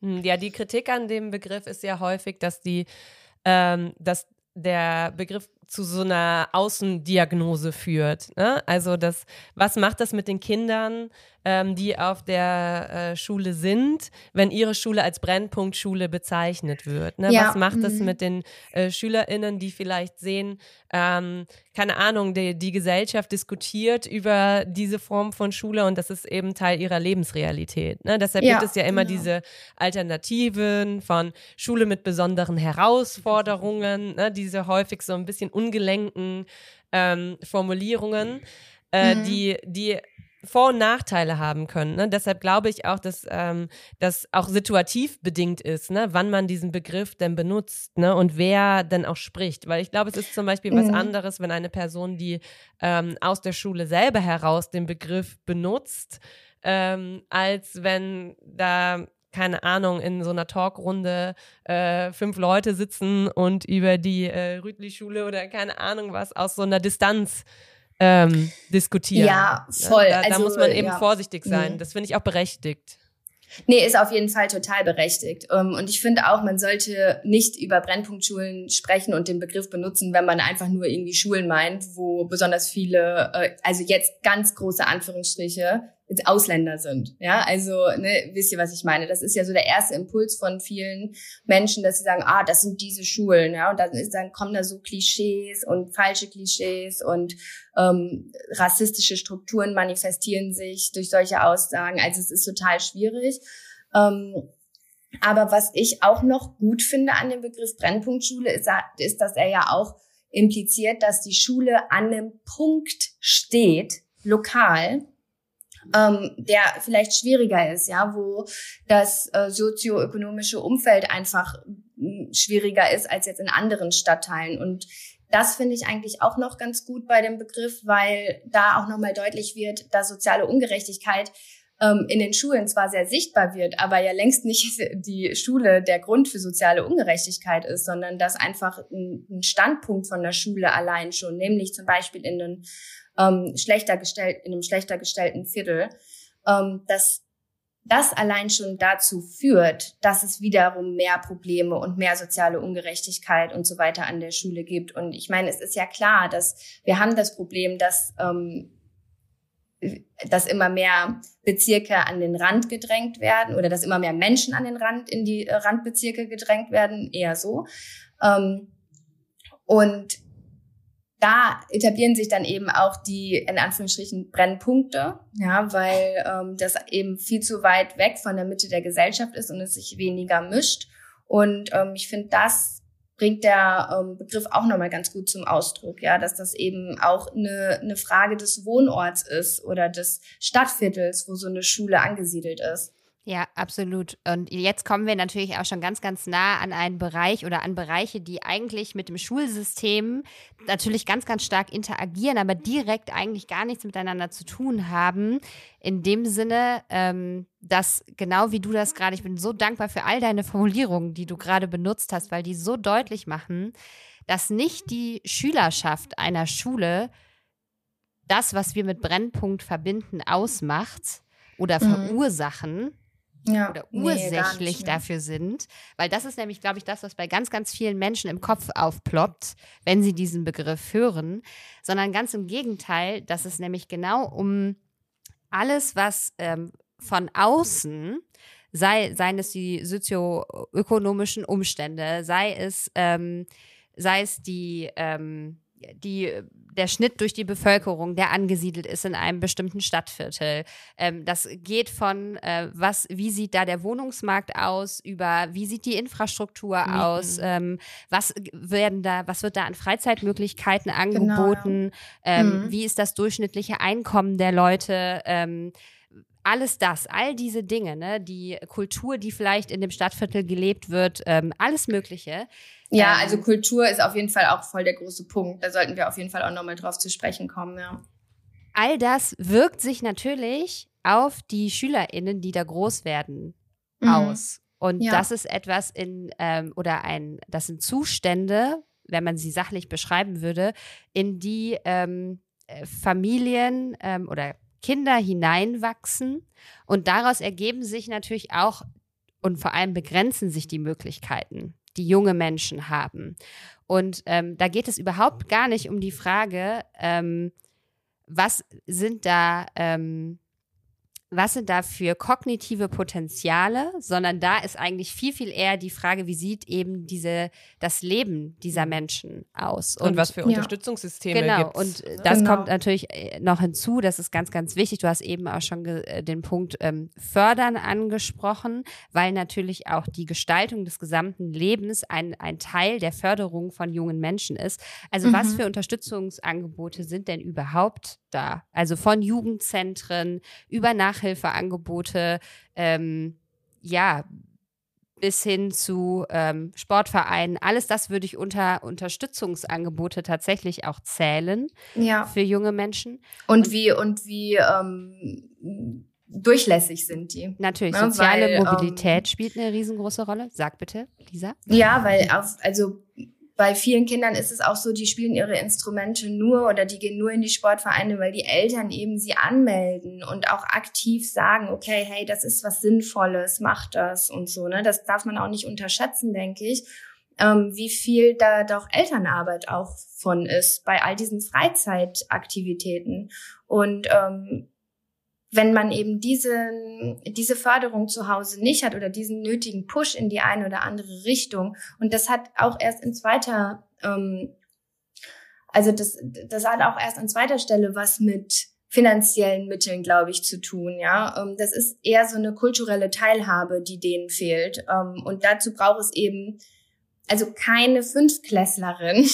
Ja, die Kritik an dem Begriff ist ja häufig, dass die ähm, dass der Begriff zu so einer Außendiagnose führt. Ne? Also das, was macht das mit den Kindern, ähm, die auf der äh, Schule sind, wenn ihre Schule als Brennpunktschule bezeichnet wird. Ne? Ja. Was macht mhm. das mit den äh, SchülerInnen, die vielleicht sehen, ähm, keine Ahnung, die, die Gesellschaft diskutiert über diese Form von Schule und das ist eben Teil ihrer Lebensrealität. Ne? Deshalb ja, gibt es ja immer genau. diese Alternativen von Schule mit besonderen Herausforderungen, ne? diese häufig so ein bisschen ungelenken ähm, Formulierungen. Äh, mhm. die, die vor- und Nachteile haben können. Ne? Deshalb glaube ich auch, dass ähm, das auch situativ bedingt ist, ne? wann man diesen Begriff denn benutzt ne? und wer denn auch spricht. Weil ich glaube, es ist zum Beispiel mhm. was anderes, wenn eine Person, die ähm, aus der Schule selber heraus den Begriff benutzt, ähm, als wenn da keine Ahnung, in so einer Talkrunde äh, fünf Leute sitzen und über die äh, Rütli-Schule oder keine Ahnung was aus so einer Distanz ähm, diskutieren. Ja, voll. Da, da also, muss man eben ja. vorsichtig sein. Mhm. Das finde ich auch berechtigt. Nee, ist auf jeden Fall total berechtigt. Ähm, Und ich finde auch, man sollte nicht über Brennpunktschulen sprechen und den Begriff benutzen, wenn man einfach nur irgendwie Schulen meint, wo besonders viele, äh, also jetzt ganz große Anführungsstriche, Ausländer sind. Ja, also ne, wisst ihr, was ich meine? Das ist ja so der erste Impuls von vielen Menschen, dass sie sagen, ah, das sind diese Schulen, ja, und dann, ist, dann kommen da so Klischees und falsche Klischees und ähm, rassistische Strukturen manifestieren sich durch solche Aussagen. Also es ist total schwierig. Ähm, aber was ich auch noch gut finde an dem Begriff Brennpunktschule ist, ist, dass er ja auch impliziert, dass die Schule an einem Punkt steht, lokal, ähm, der vielleicht schwieriger ist, ja, wo das äh, sozioökonomische Umfeld einfach schwieriger ist als jetzt in anderen Stadtteilen. Und das finde ich eigentlich auch noch ganz gut bei dem Begriff, weil da auch nochmal deutlich wird, dass soziale Ungerechtigkeit ähm, in den Schulen zwar sehr sichtbar wird, aber ja längst nicht die Schule der Grund für soziale Ungerechtigkeit ist, sondern dass einfach ein, ein Standpunkt von der Schule allein schon, nämlich zum Beispiel in den ähm, schlechter gestellt, in einem schlechter gestellten Viertel, ähm, dass das allein schon dazu führt, dass es wiederum mehr Probleme und mehr soziale Ungerechtigkeit und so weiter an der Schule gibt. Und ich meine, es ist ja klar, dass wir haben das Problem, dass ähm, dass immer mehr Bezirke an den Rand gedrängt werden oder dass immer mehr Menschen an den Rand in die äh, Randbezirke gedrängt werden, eher so. Ähm, und da etablieren sich dann eben auch die in Anführungsstrichen Brennpunkte, ja, weil ähm, das eben viel zu weit weg von der Mitte der Gesellschaft ist und es sich weniger mischt. Und ähm, ich finde, das bringt der ähm, Begriff auch nochmal ganz gut zum Ausdruck, ja, dass das eben auch eine, eine Frage des Wohnorts ist oder des Stadtviertels, wo so eine Schule angesiedelt ist. Ja, absolut. Und jetzt kommen wir natürlich auch schon ganz, ganz nah an einen Bereich oder an Bereiche, die eigentlich mit dem Schulsystem natürlich ganz, ganz stark interagieren, aber direkt eigentlich gar nichts miteinander zu tun haben. In dem Sinne, ähm, dass genau wie du das gerade, ich bin so dankbar für all deine Formulierungen, die du gerade benutzt hast, weil die so deutlich machen, dass nicht die Schülerschaft einer Schule das, was wir mit Brennpunkt verbinden, ausmacht oder verursachen, ja, oder nee, ursächlich mehr. dafür sind. Weil das ist nämlich, glaube ich, das, was bei ganz, ganz vielen Menschen im Kopf aufploppt, wenn sie diesen Begriff hören. Sondern ganz im Gegenteil, dass es nämlich genau um alles, was ähm, von außen, sei, seien es die sozioökonomischen Umstände, sei es, ähm, sei es die, ähm, die, der Schnitt durch die Bevölkerung, der angesiedelt ist in einem bestimmten Stadtviertel. Ähm, das geht von, äh, was, wie sieht da der Wohnungsmarkt aus, über wie sieht die Infrastruktur Mieten. aus, ähm, was werden da, was wird da an Freizeitmöglichkeiten Genau, angeboten, ähm, Mhm. wie ist das durchschnittliche Einkommen der Leute, ähm, alles das, all diese Dinge, ne, die Kultur, die vielleicht in dem Stadtviertel gelebt wird, ähm, alles Mögliche. Ja, Ähm, also Kultur ist auf jeden Fall auch voll der große Punkt. Da sollten wir auf jeden Fall auch nochmal drauf zu sprechen kommen, ja. all das wirkt sich natürlich auf die SchülerInnen, die da groß werden, Mhm. aus. Und Ja. das ist etwas in, ähm, oder ein, das sind Zustände, wenn man sie sachlich beschreiben würde, in die ähm, äh, Familien ähm, oder Kinder hineinwachsen. Und daraus ergeben sich natürlich auch und vor allem begrenzen sich die Möglichkeiten, die junge Menschen haben. Und ähm, da geht es überhaupt gar nicht um die Frage, ähm, was sind da, ähm, was sind da für kognitive Potenziale, sondern da ist eigentlich viel, viel eher die Frage, wie sieht eben diese, das Leben dieser Menschen aus? Und, was für ja. Unterstützungssysteme Genau, gibt's. und äh, das Genau. kommt natürlich äh, noch hinzu, das ist ganz, ganz wichtig. Du hast eben auch schon äh, den Punkt ähm, Fördern angesprochen, weil natürlich auch die Gestaltung des gesamten Lebens ein, ein Teil der Förderung von jungen Menschen ist. Also was Mhm. für Unterstützungsangebote sind denn überhaupt da? Also von Jugendzentren über Nachhilfeangebote, ähm, ja, bis hin zu ähm, Sportvereinen. Alles das würde ich unter Unterstützungsangebote tatsächlich auch zählen Ja. für junge Menschen. Und wie, und wie ähm, durchlässig sind die? Natürlich, Ja, soziale weil, ähm, Mobilität spielt eine riesengroße Rolle. Sag bitte, Lisa. Ja, weil auf, also bei vielen Kindern ist es auch so, die spielen ihre Instrumente nur oder die gehen nur in die Sportvereine, weil die Eltern eben sie anmelden und auch aktiv sagen, okay, hey, das ist was Sinnvolles, mach das und so. Ne? Das darf man auch nicht unterschätzen, denke ich, ähm, wie viel da doch Elternarbeit auch von ist bei all diesen Freizeitaktivitäten. Und ähm, wenn man eben diese, diese Förderung zu Hause nicht hat oder diesen nötigen Push in die eine oder andere Richtung, und das hat auch erst in zweiter, ähm, also das, das hat auch erst an zweiter Stelle was mit finanziellen Mitteln, glaube ich, zu tun. Ja, ähm, das ist eher so eine kulturelle Teilhabe, die denen fehlt. Ähm, und dazu braucht es eben also keine Fünfklässlerin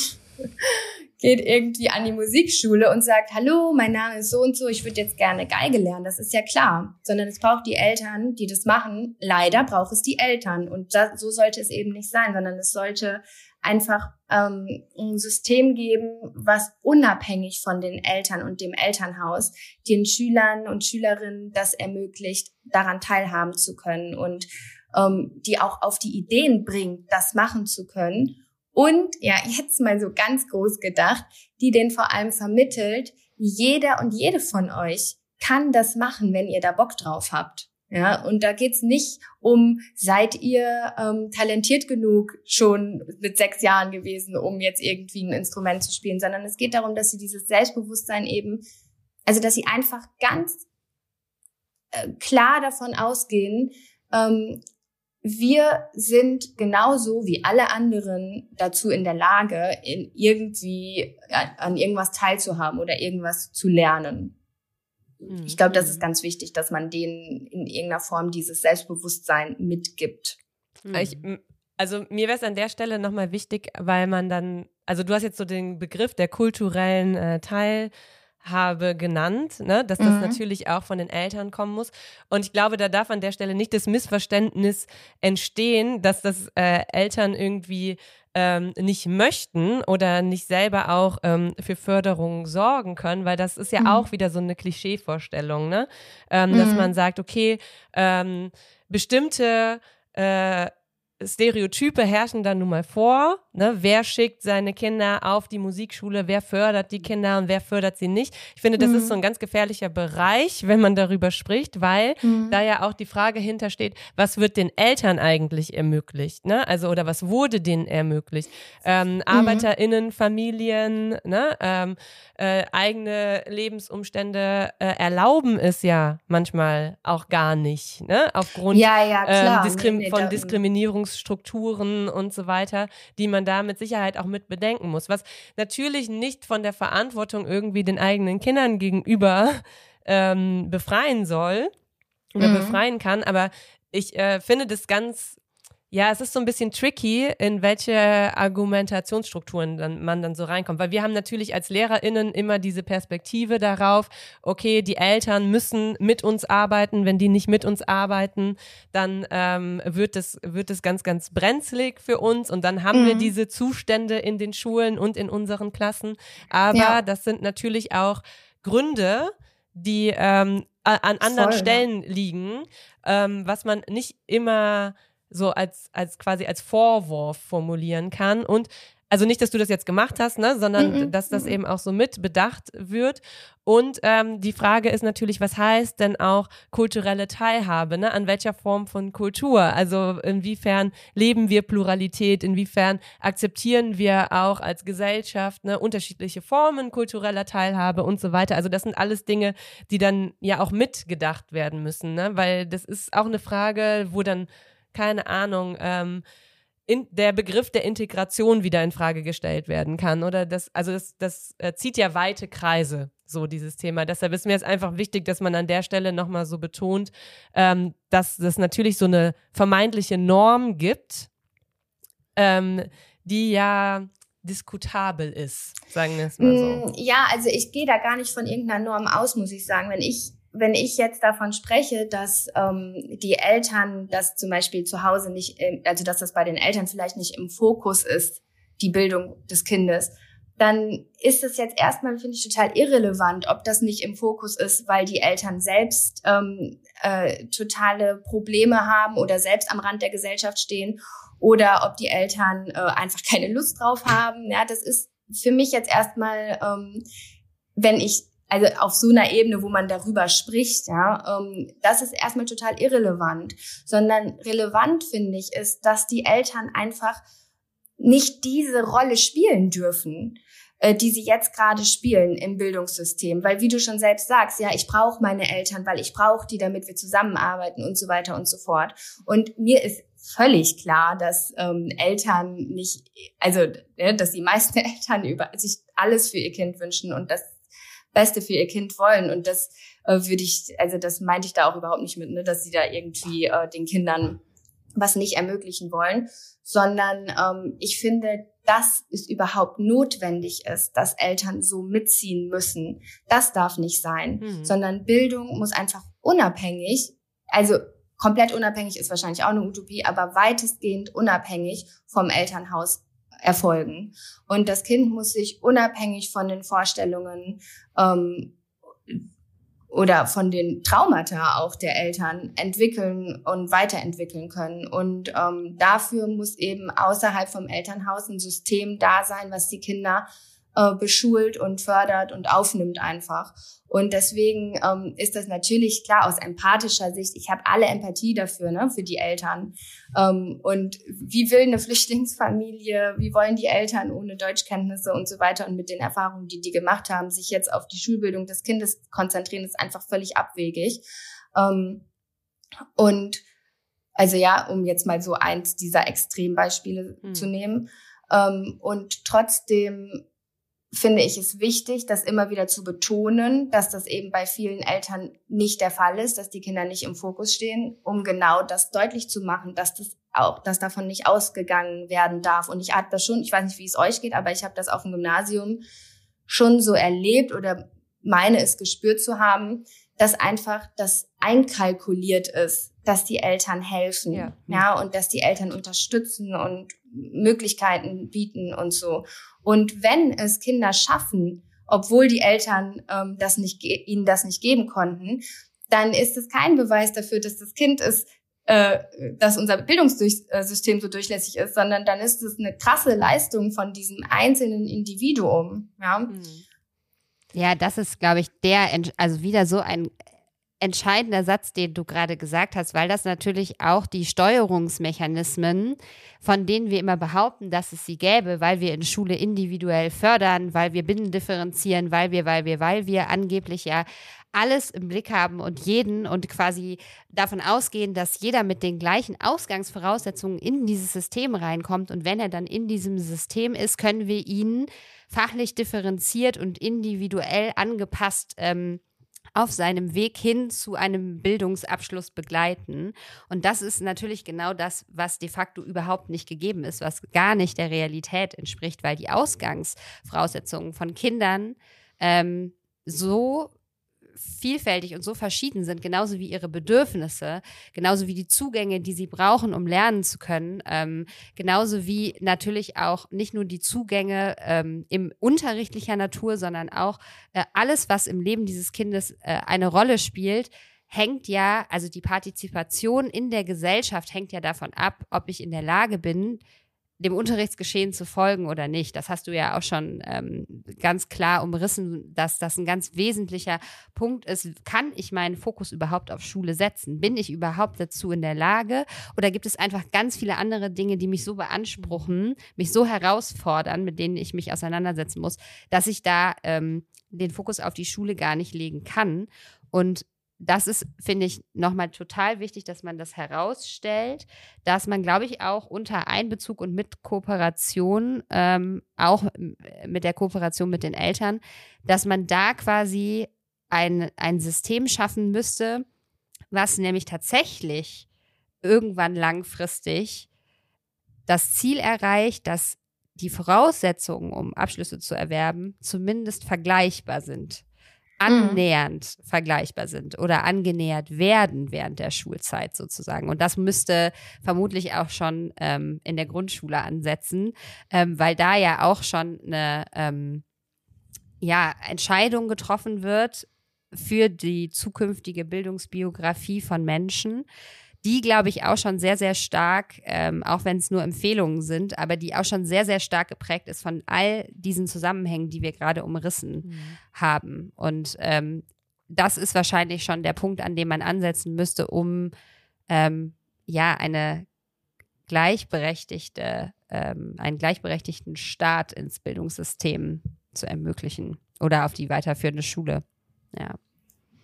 geht irgendwie an die Musikschule und sagt, hallo, mein Name ist so und so, ich würde jetzt gerne Geige lernen. Das ist ja klar. Sondern es braucht die Eltern, die das machen. Leider braucht es die Eltern. Und das, so sollte es eben nicht sein, sondern es sollte einfach ähm, ein System geben, was unabhängig von den Eltern und dem Elternhaus den Schülern und Schülerinnen das ermöglicht, daran teilhaben zu können und ähm, die auch auf die Ideen bringt, das machen zu können und ja, jetzt mal so ganz groß gedacht, die den vor allem vermittelt, jeder und jede von euch kann das machen, wenn ihr da Bock drauf habt. Ja, und da geht's nicht um, seid ihr ähm, talentiert genug schon mit sechs Jahren gewesen, um jetzt irgendwie ein Instrument zu spielen, sondern es geht darum, dass sie dieses Selbstbewusstsein eben, also dass sie einfach ganz äh, klar davon ausgehen, ähm, wir sind genauso wie alle anderen dazu in der Lage, in irgendwie an irgendwas teilzuhaben oder irgendwas zu lernen. Mhm. Ich glaube, das ist ganz wichtig, dass man denen in irgendeiner Form dieses Selbstbewusstsein mitgibt. Mhm. Ich, also mir wäre es an der Stelle nochmal wichtig, weil man dann, also du hast jetzt so den Begriff der kulturellen äh, Teil habe genannt, ne, dass das mhm. natürlich auch von den Eltern kommen muss. Und ich glaube, da darf an der Stelle nicht das Missverständnis entstehen, dass das äh, Eltern irgendwie ähm, nicht möchten oder nicht selber auch ähm, für Förderung sorgen können, weil das ist ja mhm. auch wieder so eine Klischeevorstellung, ne? Ähm, mhm. dass man sagt, okay, ähm, bestimmte äh, Stereotype herrschen dann nun mal vor. Ne? Wer schickt seine Kinder auf die Musikschule? Wer fördert die Kinder und wer fördert sie nicht? Ich finde, das mhm. ist so ein ganz gefährlicher Bereich, wenn man darüber spricht, weil mhm. da ja auch die Frage hintersteht, was wird den Eltern eigentlich ermöglicht? Ne? Also, oder was wurde denen ermöglicht? Ähm, mhm. ArbeiterInnen, Familien, ne? Ähm, äh, eigene Lebensumstände äh, erlauben es ja manchmal auch gar nicht, ne? Aufgrund ja, ja, ähm, Diskrim nee, von Diskriminierungsstrukturen und so weiter, die man da mit Sicherheit auch mit bedenken muss. Was natürlich nicht von der Verantwortung irgendwie den eigenen Kindern gegenüber ähm, befreien soll oder mhm. befreien kann, aber ich äh, finde das ganz ja, es ist so ein bisschen tricky, in welche Argumentationsstrukturen dann, man dann so reinkommt. Weil wir haben natürlich als LehrerInnen immer diese Perspektive darauf, okay, die Eltern müssen mit uns arbeiten. Wenn die nicht mit uns arbeiten, dann ähm, wird es wird es ganz, ganz brenzlig für uns. Und dann haben mhm. wir diese Zustände in den Schulen und in unseren Klassen. Aber ja. das sind natürlich auch Gründe, die ähm, an anderen Voll, Stellen ja. liegen, ähm, was man nicht immer so als, als quasi als Vorwurf formulieren kann. Und also nicht, dass du das jetzt gemacht hast, ne, sondern mhm. dass das eben auch so mit bedacht wird. Und ähm, die Frage ist natürlich, was heißt denn auch kulturelle Teilhabe? Ne? An welcher Form von Kultur? Also inwiefern leben wir Pluralität? Inwiefern akzeptieren wir auch als Gesellschaft ne, unterschiedliche Formen kultureller Teilhabe und so weiter? Also das sind alles Dinge, die dann ja auch mitgedacht werden müssen, ne? weil das ist auch eine Frage, wo dann keine Ahnung, ähm, in, der Begriff der Integration wieder in Frage gestellt werden kann. Oder das, also das, das äh, zieht ja weite Kreise, so dieses Thema. Deshalb ist mir jetzt einfach wichtig, dass man an der Stelle nochmal so betont, ähm, dass es natürlich so eine vermeintliche Norm gibt, ähm, die ja diskutabel ist, sagen wir es mal so. Mm, ja, also ich gehe da gar nicht von irgendeiner Norm aus, muss ich sagen. Wenn ich wenn ich jetzt davon spreche, dass ähm, die Eltern das zum Beispiel zu Hause nicht, also dass das bei den Eltern vielleicht nicht im Fokus ist, die Bildung des Kindes, dann ist es jetzt erstmal, finde ich, total irrelevant, ob das nicht im Fokus ist, weil die Eltern selbst ähm, äh, totale Probleme haben oder selbst am Rand der Gesellschaft stehen oder ob die Eltern äh, einfach keine Lust drauf haben. Ja, das ist für mich jetzt erstmal, ähm, wenn ich also auf so einer Ebene, wo man darüber spricht, ja, ähm, das ist erstmal total irrelevant, sondern relevant finde ich ist, dass die Eltern einfach nicht diese Rolle spielen dürfen, äh, die sie jetzt gerade spielen im Bildungssystem. Weil wie du schon selbst sagst, ja, ich brauche meine Eltern, weil ich brauche die, damit wir zusammenarbeiten und so weiter und so fort. Und mir ist völlig klar, dass ähm, Eltern nicht, also ne, dass die meisten Eltern über sich alles für ihr Kind wünschen und das Beste für ihr Kind wollen. Und das äh, würde ich, also das meinte ich da auch überhaupt nicht mit, ne, dass sie da irgendwie äh, den Kindern was nicht ermöglichen wollen, sondern ähm, ich finde, dass es überhaupt notwendig ist, dass Eltern so mitziehen müssen. Das darf nicht sein, mhm. sondern Bildung muss einfach unabhängig, also komplett unabhängig ist wahrscheinlich auch eine Utopie, aber weitestgehend unabhängig vom Elternhaus erfolgen. Und das Kind muss sich unabhängig von den Vorstellungen ähm, oder von den Traumata auch der Eltern entwickeln und weiterentwickeln können. Und ähm, dafür muss eben außerhalb vom Elternhaus ein System da sein, was die Kinder äh, beschult und fördert und aufnimmt einfach. Und deswegen ähm, ist das natürlich klar aus empathischer Sicht. Ich habe alle Empathie dafür, ne, für die Eltern. Ähm, und wie will eine Flüchtlingsfamilie, wie wollen die Eltern ohne Deutschkenntnisse und so weiter und mit den Erfahrungen, die die gemacht haben, sich jetzt auf die Schulbildung des Kindes konzentrieren, ist einfach völlig abwegig. Ähm, und also ja, um jetzt mal so eins dieser Extrembeispiele mhm. zu nehmen. Ähm, und trotzdem finde ich es wichtig, das immer wieder zu betonen, dass das eben bei vielen Eltern nicht der Fall ist, dass die Kinder nicht im Fokus stehen, um genau das deutlich zu machen, dass das auch, dass davon nicht ausgegangen werden darf. Und ich habe das schon, ich weiß nicht, wie es euch geht, aber ich habe das auf dem Gymnasium schon so erlebt oder meine es gespürt zu haben, dass einfach das einkalkuliert ist, dass die Eltern helfen, ja, ja und dass die Eltern unterstützen und Möglichkeiten bieten und so. Und wenn es Kinder schaffen, obwohl die Eltern ähm, das nicht ihnen das nicht geben konnten, dann ist es kein Beweis dafür, dass das Kind ist, äh, dass unser Bildungssystem so durchlässig ist, sondern dann ist es eine krasse Leistung von diesem einzelnen Individuum. Ja, hm. Ja das ist, glaube ich, der, also wieder so ein entscheidender Satz, den du gerade gesagt hast, weil das natürlich auch die Steuerungsmechanismen, von denen wir immer behaupten, dass es sie gäbe, weil wir in Schule individuell fördern, weil wir Binnen differenzieren, weil wir, weil wir, weil wir angeblich ja alles im Blick haben und jeden und quasi davon ausgehen, dass jeder mit den gleichen Ausgangsvoraussetzungen in dieses System reinkommt. Und wenn er dann in diesem System ist, können wir ihn fachlich differenziert und individuell angepasst ähm, auf seinem Weg hin zu einem Bildungsabschluss begleiten. Und das ist natürlich genau das, was de facto überhaupt nicht gegeben ist, was gar nicht der Realität entspricht, weil die Ausgangsvoraussetzungen von Kindern ähm, so vielfältig und so verschieden sind, genauso wie ihre Bedürfnisse, genauso wie die Zugänge, die sie brauchen, um lernen zu können, ähm, genauso wie natürlich auch nicht nur die Zugänge ähm, im unterrichtlicher Natur, sondern auch äh, alles, was im Leben dieses Kindes äh, eine Rolle spielt, hängt ja, also die Partizipation in der Gesellschaft hängt ja davon ab, ob ich in der Lage bin, dem Unterrichtsgeschehen zu folgen oder nicht. Das hast du ja auch schon ähm, ganz klar umrissen, dass das ein ganz wesentlicher Punkt ist. Kann ich meinen Fokus überhaupt auf Schule setzen? Bin ich überhaupt dazu in der Lage? Oder gibt es einfach ganz viele andere Dinge, die mich so beanspruchen, mich so herausfordern, mit denen ich mich auseinandersetzen muss, dass ich da ähm, den Fokus auf die Schule gar nicht legen kann? Und das ist, finde ich, nochmal total wichtig, dass man das herausstellt, dass man, glaube ich, auch unter Einbezug und mit Kooperation, ähm, auch mit der Kooperation mit den Eltern, dass man da quasi ein, ein System schaffen müsste, was nämlich tatsächlich irgendwann langfristig das Ziel erreicht, dass die Voraussetzungen, um Abschlüsse zu erwerben, zumindest vergleichbar sind annähernd mhm. vergleichbar sind oder angenähert werden während der Schulzeit sozusagen. Und das müsste vermutlich auch schon ähm, in der Grundschule ansetzen, ähm, weil da ja auch schon eine ähm, ja, Entscheidung getroffen wird für die zukünftige Bildungsbiografie von Menschen die, glaube ich, auch schon sehr, sehr stark, ähm, auch wenn es nur Empfehlungen sind, aber die auch schon sehr, sehr stark geprägt ist von all diesen Zusammenhängen, die wir gerade umrissen mhm. haben. Und ähm, das ist wahrscheinlich schon der Punkt, an dem man ansetzen müsste, um ähm, ja eine gleichberechtigte, ähm, einen gleichberechtigten Start ins Bildungssystem zu ermöglichen oder auf die weiterführende Schule. Ja.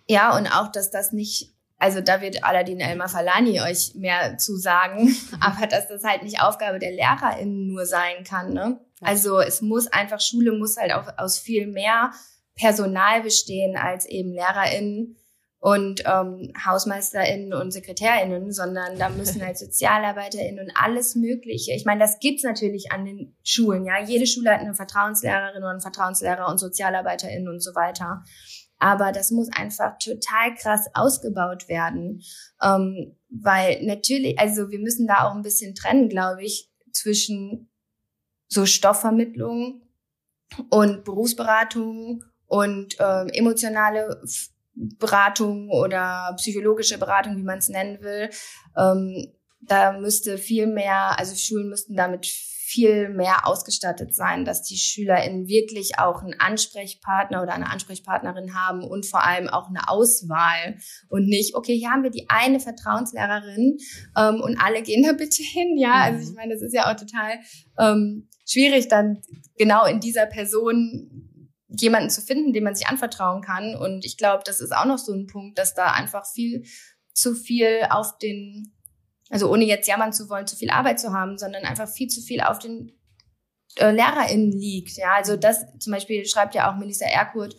Ja, und auch, dass das nicht also da wird Aladdin Elmar Falani euch mehr zu sagen, aber dass das halt nicht Aufgabe der LehrerInnen nur sein kann. Ne? Also es muss einfach, Schule muss halt auch aus viel mehr Personal bestehen als eben LehrerInnen und ähm, HausmeisterInnen und SekretärInnen, sondern da müssen halt SozialarbeiterInnen und alles Mögliche. Ich meine, das gibt's natürlich an den Schulen, ja. Jede Schule hat eine Vertrauenslehrerin und einen Vertrauenslehrer und SozialarbeiterInnen und so weiter. Aber das muss einfach total krass ausgebaut werden. Ähm, weil natürlich, also wir müssen da auch ein bisschen trennen, glaube ich, zwischen so Stoffvermittlung und Berufsberatung und ähm, emotionale Beratung oder psychologische Beratung, wie man es nennen will. Ähm, da müsste viel mehr, also Schulen müssten damit viel mehr ausgestattet sein, dass die SchülerInnen wirklich auch einen Ansprechpartner oder eine Ansprechpartnerin haben und vor allem auch eine Auswahl und nicht, okay, hier haben wir die eine Vertrauenslehrerin ähm, und alle gehen da bitte hin. Ja, also ich mhm. meine, das ist ja auch total ähm, schwierig, dann genau in dieser Person jemanden zu finden, dem man sich anvertrauen kann. Und ich glaube, das ist auch noch so ein Punkt, dass da einfach viel zu viel auf den also ohne jetzt jammern zu wollen, zu viel Arbeit zu haben, sondern einfach viel zu viel auf den äh, LehrerInnen liegt. Ja, also das zum Beispiel schreibt ja auch Melissa Erkurt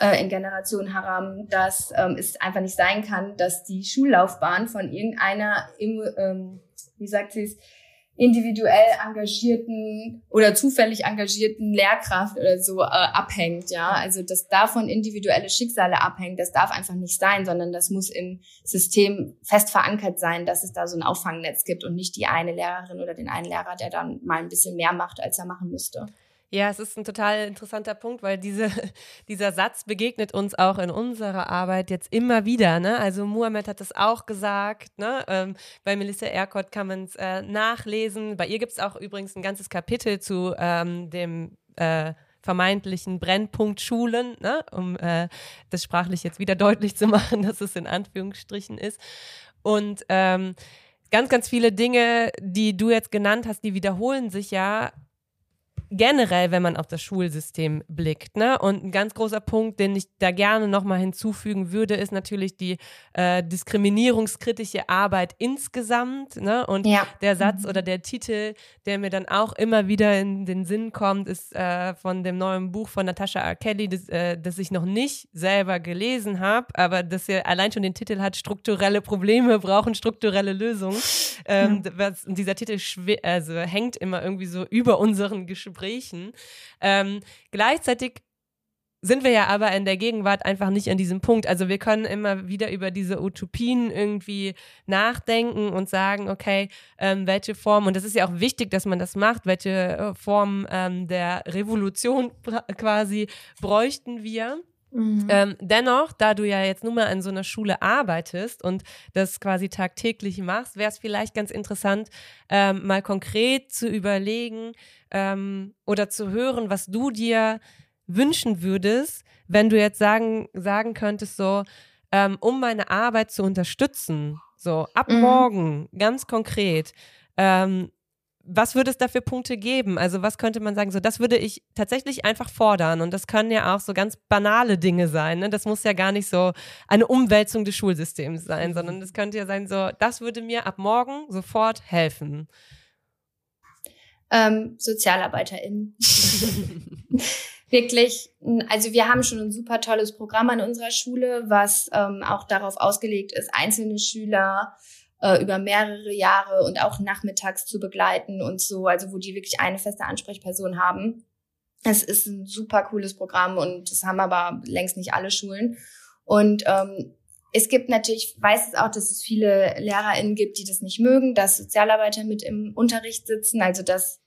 äh, in Generation Haram, dass ähm, es einfach nicht sein kann, dass die Schullaufbahn von irgendeiner, ähm, wie sagt sie es, individuell engagierten oder zufällig engagierten Lehrkraft oder so äh, abhängt, ja. Also dass davon individuelle Schicksale abhängen, das darf einfach nicht sein, sondern das muss im System fest verankert sein, dass es da so ein Auffangnetz gibt und nicht die eine Lehrerin oder den einen Lehrer, der dann mal ein bisschen mehr macht, als er machen müsste. Ja, es ist ein total interessanter Punkt, weil diese, dieser Satz begegnet uns auch in unserer Arbeit jetzt immer wieder. Ne? Also Muhammad hat das auch gesagt. Ne? Ähm, bei Melissa Erkott kann man es äh, nachlesen. Bei ihr gibt es auch übrigens ein ganzes Kapitel zu ähm, dem äh, vermeintlichen Brennpunkt Schulen, ne? um äh, das sprachlich jetzt wieder deutlich zu machen, dass es in Anführungsstrichen ist. Und ähm, ganz, ganz viele Dinge, die du jetzt genannt hast, die wiederholen sich ja generell, wenn man auf das Schulsystem blickt. Ne? Und ein ganz großer Punkt, den ich da gerne nochmal hinzufügen würde, ist natürlich die äh, diskriminierungskritische Arbeit insgesamt. Ne? Und ja. der Satz mhm. oder der Titel, der mir dann auch immer wieder in den Sinn kommt, ist äh, von dem neuen Buch von Natascha R. Kelly, das, äh, das ich noch nicht selber gelesen habe, aber das ja allein schon den Titel hat, strukturelle Probleme brauchen strukturelle Lösungen. Ähm, ja. was, dieser Titel also hängt immer irgendwie so über unseren Gesprächen Gesprächen. Ähm, gleichzeitig sind wir ja aber in der Gegenwart einfach nicht an diesem Punkt. Also wir können immer wieder über diese Utopien irgendwie nachdenken und sagen, okay, ähm, welche Form, und das ist ja auch wichtig, dass man das macht, welche äh, Form ähm, der Revolution quasi bräuchten wir. Mhm. Ähm, dennoch, da du ja jetzt nun mal an so einer Schule arbeitest und das quasi tagtäglich machst, wäre es vielleicht ganz interessant, ähm, mal konkret zu überlegen ähm, oder zu hören, was du dir wünschen würdest, wenn du jetzt sagen, sagen könntest, so, ähm, um meine Arbeit zu unterstützen, so ab mhm. morgen, ganz konkret, ähm, was würde es da für Punkte geben? Also was könnte man sagen, so das würde ich tatsächlich einfach fordern und das können ja auch so ganz banale Dinge sein. Ne? Das muss ja gar nicht so eine Umwälzung des Schulsystems sein, sondern das könnte ja sein, so das würde mir ab morgen sofort helfen. Ähm, SozialarbeiterInnen. Wirklich, also wir haben schon ein super tolles Programm an unserer Schule, was ähm, auch darauf ausgelegt ist, einzelne Schüler äh, über mehrere Jahre und auch nachmittags zu begleiten und so, also wo die wirklich eine feste Ansprechperson haben. Es ist ein super cooles Programm und das haben aber längst nicht alle Schulen. Und ähm, es gibt natürlich, weiß es auch, dass es viele LehrerInnen gibt, die das nicht mögen, dass Sozialarbeiter mit im Unterricht sitzen. Also das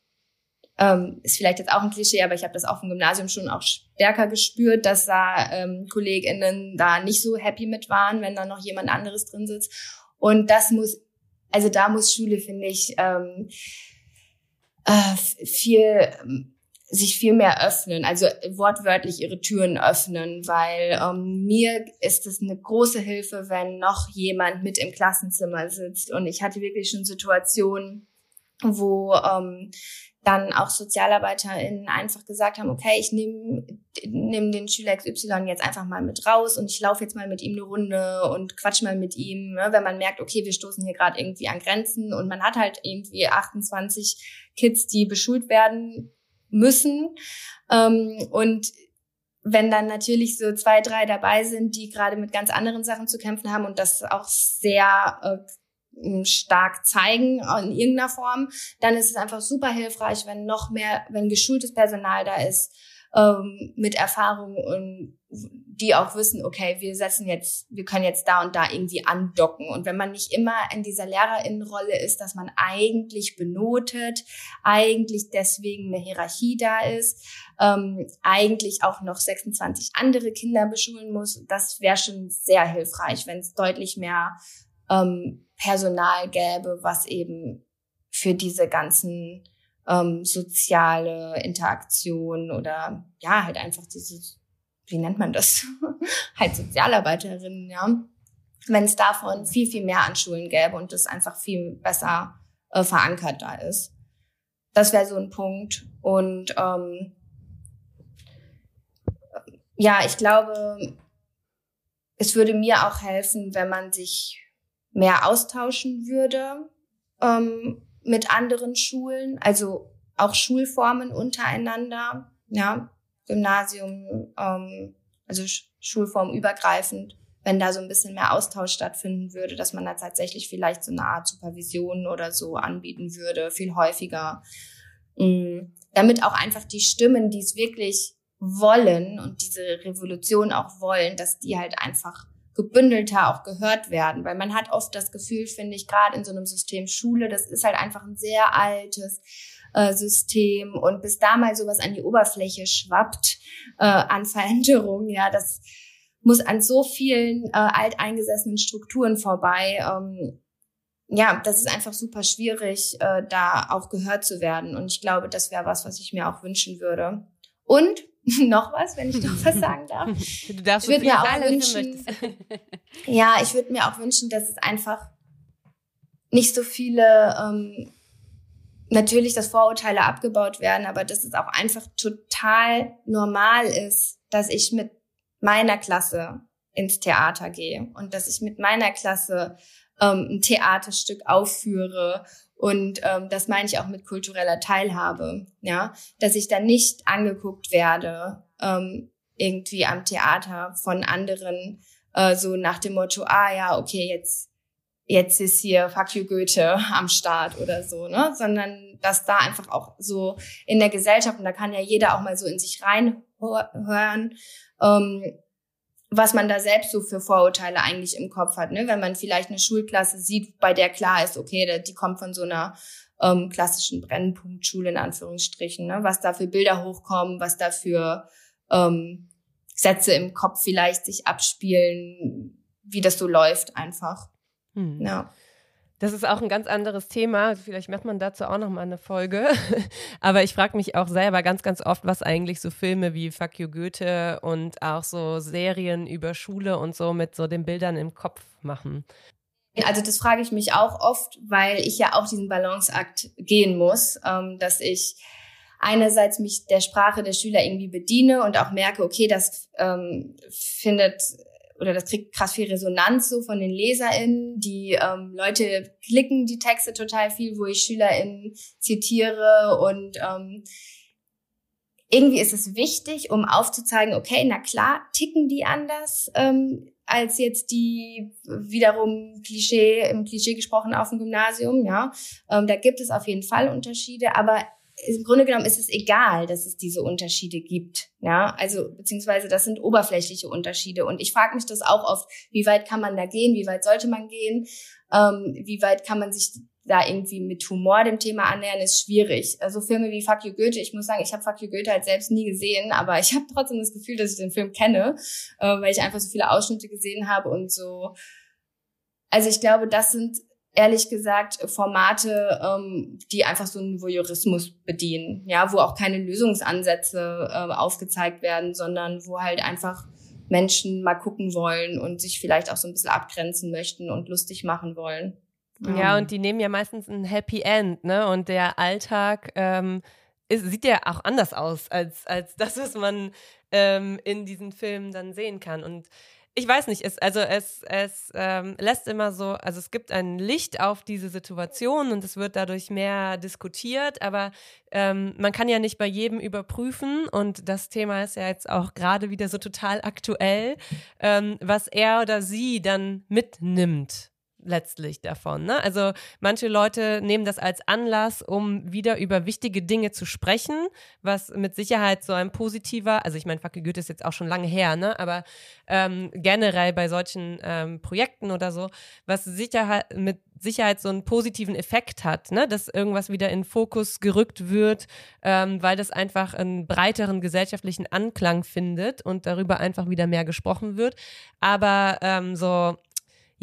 ähm, ist vielleicht jetzt auch ein Klischee, aber ich habe das auch vom Gymnasium schon auch stärker gespürt, dass da ähm, KollegInnen da nicht so happy mit waren, wenn da noch jemand anderes drin sitzt. Und das muss, also da muss Schule, finde ich, ähm, äh, viel sich viel mehr öffnen, also wortwörtlich ihre Türen öffnen, weil ähm, mir ist es eine große Hilfe, wenn noch jemand mit im Klassenzimmer sitzt. Und ich hatte wirklich schon Situationen, wo ähm, dann auch SozialarbeiterInnen einfach gesagt haben, okay, ich nehme nehm den Schüler XY jetzt einfach mal mit raus und ich laufe jetzt mal mit ihm eine Runde und quatsch mal mit ihm, ne, wenn man merkt, okay, wir stoßen hier gerade irgendwie an Grenzen und man hat halt irgendwie 28 Kids, die beschult werden müssen. Ähm, und wenn dann natürlich so zwei, drei dabei sind, die gerade mit ganz anderen Sachen zu kämpfen haben und das auch sehr äh, stark zeigen in irgendeiner Form, dann ist es einfach super hilfreich, wenn noch mehr, wenn geschultes Personal da ist, ähm, mit Erfahrung und die auch wissen, okay, wir setzen jetzt, wir können jetzt da und da irgendwie andocken. Und wenn man nicht immer in dieser Lehrerinnenrolle ist, dass man eigentlich benotet, eigentlich deswegen eine Hierarchie da ist, ähm, eigentlich auch noch 26 andere Kinder beschulen muss, das wäre schon sehr hilfreich, wenn es deutlich mehr ähm, Personal gäbe, was eben für diese ganzen ähm, soziale Interaktion oder ja, halt einfach dieses, wie nennt man das? halt Sozialarbeiterinnen, ja. Wenn es davon viel, viel mehr an Schulen gäbe und das einfach viel besser äh, verankert da ist. Das wäre so ein Punkt. Und ähm, ja, ich glaube, es würde mir auch helfen, wenn man sich mehr austauschen würde. Ähm, mit anderen Schulen, also auch Schulformen untereinander, ja, Gymnasium, ähm, also Schulform übergreifend, wenn da so ein bisschen mehr Austausch stattfinden würde, dass man da tatsächlich vielleicht so eine Art Supervision oder so anbieten würde, viel häufiger. Mhm. Damit auch einfach die Stimmen, die es wirklich wollen und diese Revolution auch wollen, dass die halt einfach gebündelter auch gehört werden, weil man hat oft das Gefühl, finde ich, gerade in so einem System Schule, das ist halt einfach ein sehr altes äh, System und bis da mal sowas an die Oberfläche schwappt äh, an Veränderungen, ja, das muss an so vielen äh, alteingesessenen Strukturen vorbei. Ähm, ja, das ist einfach super schwierig, äh, da auch gehört zu werden. Und ich glaube, das wäre was, was ich mir auch wünschen würde. Und noch was, wenn ich noch was sagen darf. Du darfst ich würde mir auch wünschen, ja, ich würde mir auch wünschen, dass es einfach nicht so viele, ähm, natürlich, dass Vorurteile abgebaut werden, aber dass es auch einfach total normal ist, dass ich mit meiner Klasse ins Theater gehe und dass ich mit meiner Klasse ähm, ein Theaterstück aufführe und ähm, das meine ich auch mit kultureller Teilhabe, ja, dass ich dann nicht angeguckt werde ähm, irgendwie am Theater von anderen äh, so nach dem Motto, ah ja, okay, jetzt jetzt ist hier Fuck you Goethe am Start oder so, ne, sondern dass da einfach auch so in der Gesellschaft und da kann ja jeder auch mal so in sich reinhören, ähm, was man da selbst so für Vorurteile eigentlich im Kopf hat. Ne? Wenn man vielleicht eine Schulklasse sieht, bei der klar ist, okay, die kommt von so einer ähm, klassischen Brennpunktschule in Anführungsstrichen, ne? was da für Bilder hochkommen, was da für ähm, Sätze im Kopf vielleicht sich abspielen, wie das so läuft einfach. Hm. Ja. Das ist auch ein ganz anderes Thema. Vielleicht macht man dazu auch noch mal eine Folge. Aber ich frage mich auch selber ganz, ganz oft, was eigentlich so Filme wie Fuck You Goethe und auch so Serien über Schule und so mit so den Bildern im Kopf machen. Also das frage ich mich auch oft, weil ich ja auch diesen Balanceakt gehen muss, ähm, dass ich einerseits mich der Sprache der Schüler irgendwie bediene und auch merke, okay, das ähm, findet oder das kriegt krass viel Resonanz so von den LeserInnen. Die ähm, Leute klicken die Texte total viel, wo ich SchülerInnen zitiere und ähm, irgendwie ist es wichtig, um aufzuzeigen, okay, na klar, ticken die anders ähm, als jetzt die wiederum Klischee, im Klischee gesprochen auf dem Gymnasium, ja. Ähm, da gibt es auf jeden Fall Unterschiede, aber im Grunde genommen ist es egal, dass es diese Unterschiede gibt. Ja, also beziehungsweise das sind oberflächliche Unterschiede. Und ich frage mich das auch oft, wie weit kann man da gehen, wie weit sollte man gehen, ähm, wie weit kann man sich da irgendwie mit Humor dem Thema annähern, ist schwierig. Also Filme wie Fuck You Goethe, ich muss sagen, ich habe Fuck You Goethe halt selbst nie gesehen, aber ich habe trotzdem das Gefühl, dass ich den Film kenne, äh, weil ich einfach so viele Ausschnitte gesehen habe und so. Also ich glaube, das sind ehrlich gesagt Formate, ähm, die einfach so einen Voyeurismus bedienen, ja, wo auch keine Lösungsansätze äh, aufgezeigt werden, sondern wo halt einfach Menschen mal gucken wollen und sich vielleicht auch so ein bisschen abgrenzen möchten und lustig machen wollen. Ja, und die nehmen ja meistens ein Happy End, ne? Und der Alltag ähm, ist, sieht ja auch anders aus als, als das, was man ähm, in diesen Filmen dann sehen kann. Und ich weiß nicht, es, also es, es ähm, lässt immer so, also es gibt ein Licht auf diese Situation und es wird dadurch mehr diskutiert, aber ähm, man kann ja nicht bei jedem überprüfen und das Thema ist ja jetzt auch gerade wieder so total aktuell, ähm, was er oder sie dann mitnimmt letztlich davon. Ne? Also manche Leute nehmen das als Anlass, um wieder über wichtige Dinge zu sprechen, was mit Sicherheit so ein positiver, also ich meine, Fackel Goethe ist jetzt auch schon lange her, ne? aber ähm, generell bei solchen ähm, Projekten oder so, was Sicherheit, mit Sicherheit so einen positiven Effekt hat, ne? dass irgendwas wieder in Fokus gerückt wird, ähm, weil das einfach einen breiteren gesellschaftlichen Anklang findet und darüber einfach wieder mehr gesprochen wird. Aber ähm, so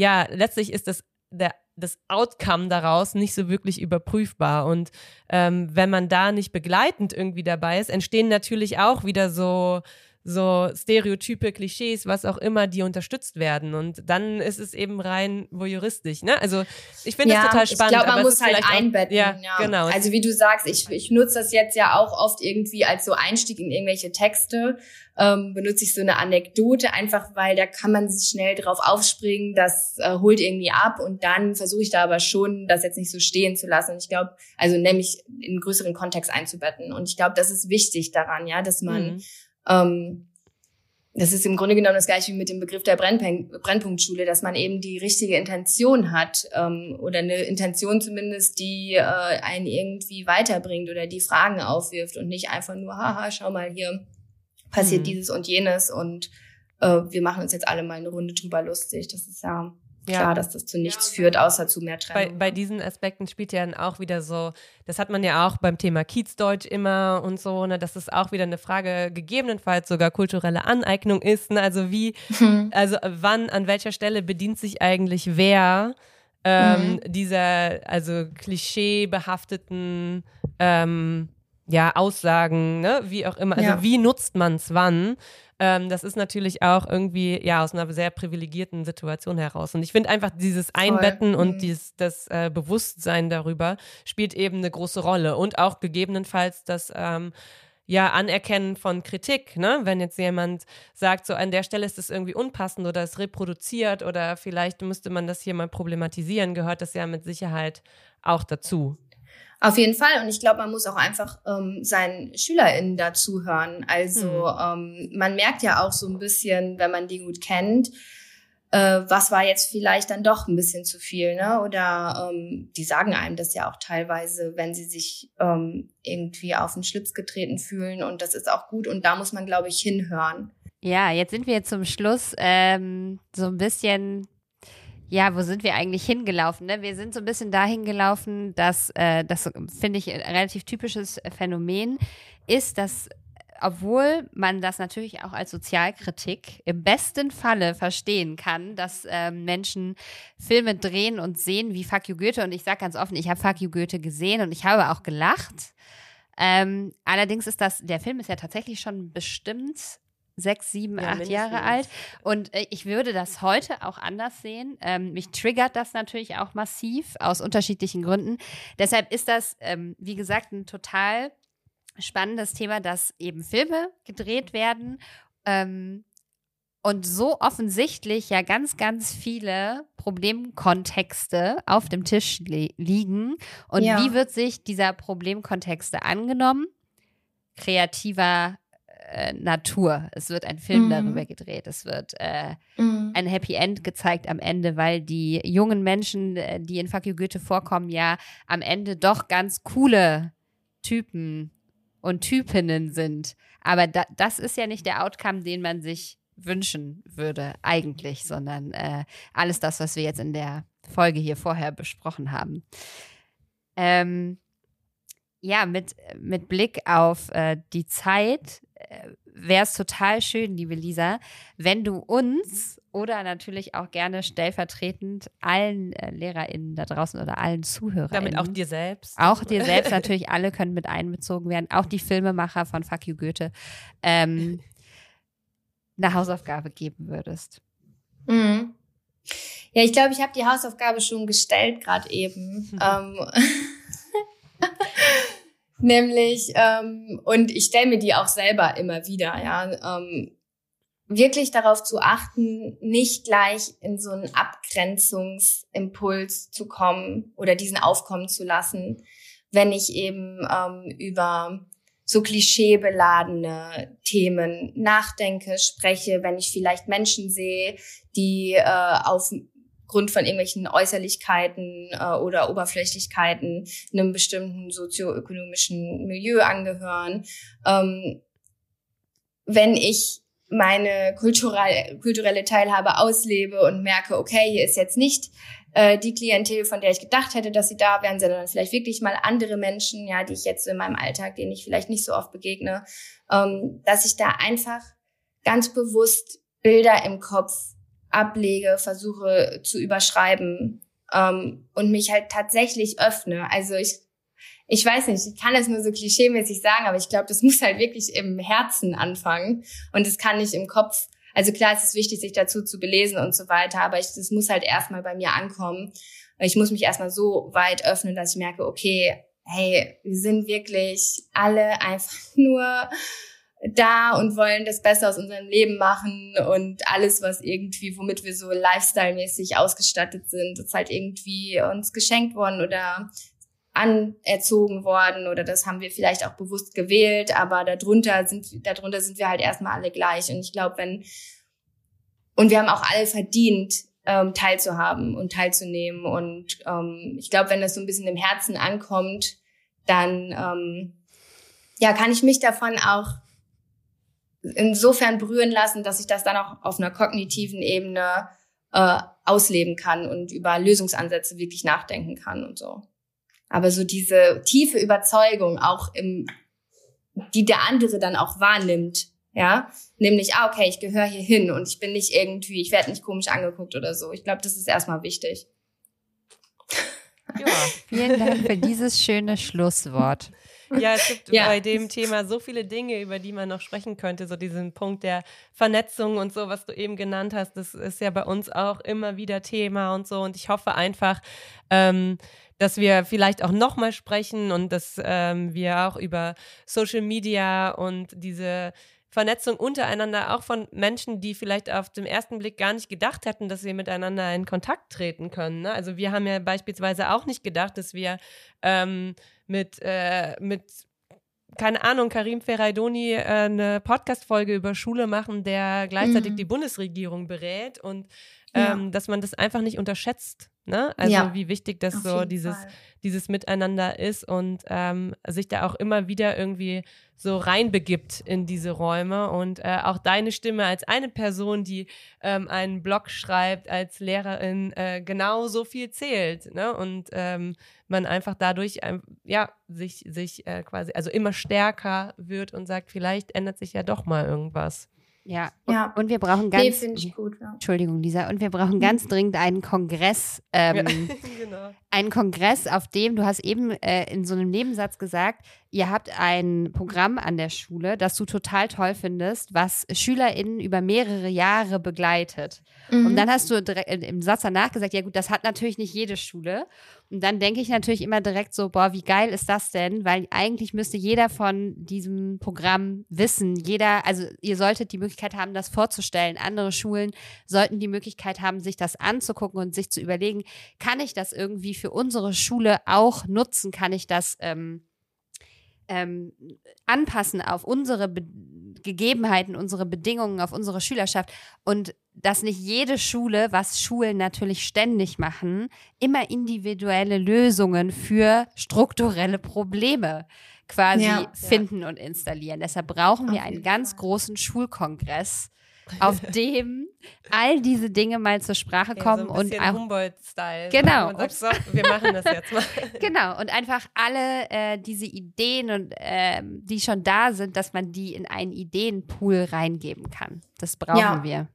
ja, letztlich ist das der das Outcome daraus nicht so wirklich überprüfbar. Und ähm, wenn man da nicht begleitend irgendwie dabei ist, entstehen natürlich auch wieder so so Stereotype, Klischees, was auch immer, die unterstützt werden. Und dann ist es eben rein voyeuristisch. Ne? Also ich finde ja, das total spannend. Ich glaube, man muss halt einbetten. Auch, ja, ja, genau. Also wie du sagst, ich, ich nutze das jetzt ja auch oft irgendwie als so Einstieg in irgendwelche Texte. Ähm, benutze ich so eine Anekdote, einfach weil da kann man sich schnell drauf aufspringen, das äh, holt irgendwie ab und dann versuche ich da aber schon, das jetzt nicht so stehen zu lassen. Und ich glaube, also nämlich in einen größeren Kontext einzubetten. Und ich glaube, das ist wichtig daran, ja, dass man mhm ähm, das ist im Grunde genommen das gleiche wie mit dem Begriff der Brennpunktschule, dass man eben die richtige Intention hat ähm, oder eine Intention zumindest, die äh, einen irgendwie weiterbringt oder die Fragen aufwirft und nicht einfach nur, haha, schau mal, hier passiert mhm. dieses und jenes und äh, wir machen uns jetzt alle mal eine Runde drüber lustig. Das ist ja ja. klar, dass das zu nichts führt, außer zu mehr Trennung. Bei, bei diesen Aspekten spielt ja dann auch wieder so, das hat man ja auch beim Thema Kiezdeutsch immer und so, ne, dass es auch wieder eine Frage gegebenenfalls sogar kulturelle Aneignung ist. Ne? Also wie, mhm. also wann, an welcher Stelle bedient sich eigentlich wer ähm, mhm. dieser, also klischeebehafteten ähm, ja, Aussagen, ne? wie auch immer. Also ja. wie nutzt man es wann? Ähm, das ist natürlich auch irgendwie ja aus einer sehr privilegierten Situation heraus. Und ich finde einfach dieses Einbetten Voll. und mhm. dieses, das äh, Bewusstsein darüber spielt eben eine große Rolle. Und auch gegebenenfalls das ähm, ja, Anerkennen von Kritik, ne? Wenn jetzt jemand sagt, so an der Stelle ist es irgendwie unpassend oder es reproduziert oder vielleicht müsste man das hier mal problematisieren, gehört das ja mit Sicherheit auch dazu. Auf jeden Fall. Und ich glaube, man muss auch einfach ähm, seinen SchülerInnen dazuhören. Also hm. ähm, man merkt ja auch so ein bisschen, wenn man die gut kennt, äh, was war jetzt vielleicht dann doch ein bisschen zu viel, ne? Oder ähm, die sagen einem das ja auch teilweise, wenn sie sich ähm, irgendwie auf den Schlips getreten fühlen. Und das ist auch gut. Und da muss man, glaube ich, hinhören. Ja, jetzt sind wir zum Schluss ähm, so ein bisschen ja, wo sind wir eigentlich hingelaufen? Ne? Wir sind so ein bisschen dahin gelaufen, dass äh, das finde ich ein relativ typisches Phänomen ist, dass obwohl man das natürlich auch als Sozialkritik im besten Falle verstehen kann, dass ähm, Menschen Filme drehen und sehen wie Fuck You Goethe. Und ich sage ganz offen, ich habe Fuck You Goethe gesehen und ich habe auch gelacht. Ähm, allerdings ist das, der Film ist ja tatsächlich schon bestimmt sechs, sieben, ja, acht Jahre alt. Und äh, ich würde das heute auch anders sehen. Ähm, mich triggert das natürlich auch massiv aus unterschiedlichen Gründen. Deshalb ist das, ähm, wie gesagt, ein total spannendes Thema, dass eben Filme gedreht werden. Ähm, und so offensichtlich ja ganz, ganz viele Problemkontexte auf dem Tisch li liegen. Und ja. wie wird sich dieser Problemkontexte angenommen? Kreativer äh, Natur. Es wird ein Film mhm. darüber gedreht. Es wird äh, mhm. ein Happy End gezeigt am Ende, weil die jungen Menschen, äh, die in Fuck You Goethe vorkommen, ja am Ende doch ganz coole Typen und Typinnen sind. Aber da, das ist ja nicht der Outcome, den man sich wünschen würde, eigentlich, sondern äh, alles das, was wir jetzt in der Folge hier vorher besprochen haben. Ähm, ja, mit, mit Blick auf äh, die Zeit äh, wäre es total schön, liebe Lisa, wenn du uns oder natürlich auch gerne stellvertretend allen äh, LehrerInnen da draußen oder allen ZuhörerInnen. Damit auch dir selbst. Auch dir selbst natürlich, alle können mit einbezogen werden, auch die Filmemacher von Fuck You Goethe, ähm, eine Hausaufgabe geben würdest. Mhm. Ja, ich glaube, ich habe die Hausaufgabe schon gestellt gerade eben. ähm, Nämlich, ähm, und ich stelle mir die auch selber immer wieder, ja, ähm, wirklich darauf zu achten, nicht gleich in so einen Abgrenzungsimpuls zu kommen oder diesen aufkommen zu lassen, wenn ich eben ähm, über so klischeebeladene Themen nachdenke, spreche, wenn ich vielleicht Menschen sehe, die äh, auf Grund von irgendwelchen Äußerlichkeiten äh, oder Oberflächlichkeiten einem bestimmten sozioökonomischen Milieu angehören. Ähm, wenn ich meine kulturelle, kulturelle Teilhabe auslebe und merke, okay, hier ist jetzt nicht äh, die Klientel, von der ich gedacht hätte, dass sie da wären, sondern vielleicht wirklich mal andere Menschen, ja, die ich jetzt so in meinem Alltag, denen ich vielleicht nicht so oft begegne, ähm, dass ich da einfach ganz bewusst Bilder im Kopf ablege, versuche zu überschreiben ähm, und mich halt tatsächlich öffne. Also ich, ich weiß nicht, ich kann es nur so klischeemäßig sagen, aber ich glaube, das muss halt wirklich im Herzen anfangen und es kann nicht im Kopf. Also klar, es ist wichtig, sich dazu zu belesen und so weiter, aber es muss halt erstmal bei mir ankommen. Ich muss mich erstmal so weit öffnen, dass ich merke, okay, hey, wir sind wirklich alle einfach nur da und wollen das Beste aus unserem Leben machen und alles, was irgendwie, womit wir so lifestyle-mäßig ausgestattet sind, ist halt irgendwie uns geschenkt worden oder anerzogen worden oder das haben wir vielleicht auch bewusst gewählt, aber darunter sind, darunter sind wir halt erstmal alle gleich. Und ich glaube, wenn, und wir haben auch alle verdient, ähm, teilzuhaben und teilzunehmen. Und ähm, ich glaube, wenn das so ein bisschen im Herzen ankommt, dann, ähm, ja, kann ich mich davon auch insofern berühren lassen, dass ich das dann auch auf einer kognitiven Ebene äh, ausleben kann und über Lösungsansätze wirklich nachdenken kann und so. Aber so diese tiefe Überzeugung auch im, die der andere dann auch wahrnimmt, ja, nämlich, ah, okay, ich gehöre hier hin und ich bin nicht irgendwie, ich werde nicht komisch angeguckt oder so. Ich glaube, das ist erstmal wichtig. Ja, vielen Dank für dieses schöne Schlusswort. Ja, es gibt ja. bei dem Thema so viele Dinge, über die man noch sprechen könnte. So diesen Punkt der Vernetzung und so, was du eben genannt hast, das ist ja bei uns auch immer wieder Thema und so. Und ich hoffe einfach, ähm, dass wir vielleicht auch nochmal sprechen und dass ähm, wir auch über Social Media und diese Vernetzung untereinander, auch von Menschen, die vielleicht auf den ersten Blick gar nicht gedacht hätten, dass wir miteinander in Kontakt treten können. Ne? Also wir haben ja beispielsweise auch nicht gedacht, dass wir ähm, mit, äh, mit keine Ahnung, Karim Ferraidoni äh, eine Podcast-Folge über Schule machen, der gleichzeitig mhm. die Bundesregierung berät und ähm, ja. dass man das einfach nicht unterschätzt. Ne? Also ja. wie wichtig das so dieses, dieses Miteinander ist und ähm, sich da auch immer wieder irgendwie so reinbegibt in diese Räume und äh, auch deine Stimme als eine Person, die ähm, einen Blog schreibt als Lehrerin, äh, genau so viel zählt. Ne? Und ähm, man einfach dadurch ähm, ja sich, sich äh, quasi, also immer stärker wird und sagt, vielleicht ändert sich ja doch mal irgendwas. Ja, ja. Und, wir brauchen ganz. Nee, ich gut, ja. Entschuldigung, Lisa. Und wir brauchen ganz dringend einen Kongress. Ähm, ja, genau. Einen Kongress, auf dem, du hast eben äh, in so einem Nebensatz gesagt, ihr habt ein Programm an der Schule, das du total toll findest, was SchülerInnen über mehrere Jahre begleitet. Mhm. Und dann hast du im Satz danach gesagt, ja gut, das hat natürlich nicht jede Schule. Und dann denke ich natürlich immer direkt so, boah, wie geil ist das denn? Weil eigentlich müsste jeder von diesem Programm wissen. Jeder, also ihr solltet die Möglichkeit haben, das vorzustellen. Andere Schulen sollten die Möglichkeit haben, sich das anzugucken und sich zu überlegen, kann ich das irgendwie für unsere Schule auch nutzen? Kann ich das ähm, ähm, anpassen auf unsere Be Gegebenheiten, unsere Bedingungen, auf unsere Schülerschaft. Und dass nicht jede Schule, was Schulen natürlich ständig machen, immer individuelle Lösungen für strukturelle Probleme quasi ja, finden ja. und installieren. Deshalb brauchen wir einen ganz großen Schulkongress, auf dem all diese Dinge mal zur Sprache kommen ja, so und auch Humboldt-Style. Genau. Sagt, so, wir machen das jetzt mal. genau. Und einfach alle äh, diese Ideen und äh, die schon da sind, dass man die in einen Ideenpool reingeben kann. Das brauchen ja. wir.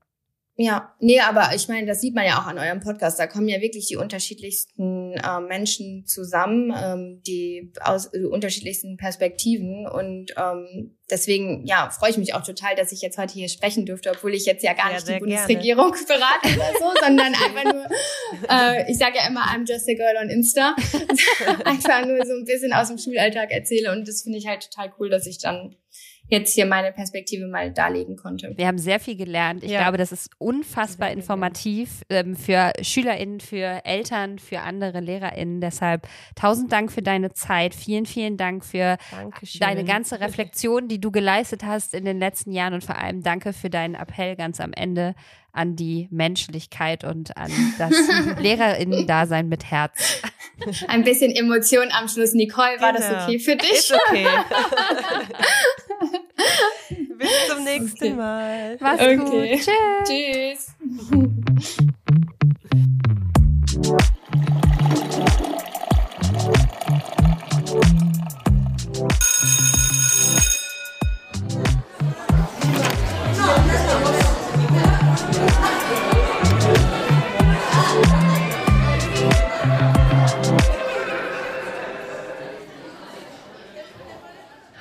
Ja, nee, aber ich meine, das sieht man ja auch an eurem Podcast. Da kommen ja wirklich die unterschiedlichsten äh, Menschen zusammen, ähm, die aus äh, unterschiedlichsten Perspektiven. Und ähm, deswegen, ja, freue ich mich auch total, dass ich jetzt heute hier sprechen dürfte, obwohl ich jetzt ja gar ja, nicht die Bundesregierung gerne. berate oder so, sondern einfach nur, äh, ich sage ja immer, I'm just a girl on Insta. einfach nur so ein bisschen aus dem Schulalltag erzähle. Und das finde ich halt total cool, dass ich dann jetzt hier meine Perspektive mal darlegen konnte. Wir haben sehr viel gelernt. Ich ja. glaube, das ist unfassbar informativ ähm, für SchülerInnen, für Eltern, für andere LehrerInnen. Deshalb tausend Dank für deine Zeit. Vielen, vielen Dank für Dankeschön. deine ganze Reflexion, die du geleistet hast in den letzten Jahren und vor allem danke für deinen Appell ganz am Ende an die Menschlichkeit und an das LehrerInnen-Dasein mit Herz. Ein bisschen Emotion am Schluss. Nicole, war genau. das okay für dich? Ist okay. Nächsten okay. Mal. Mach's okay. gut. Tschüss. Tschüss.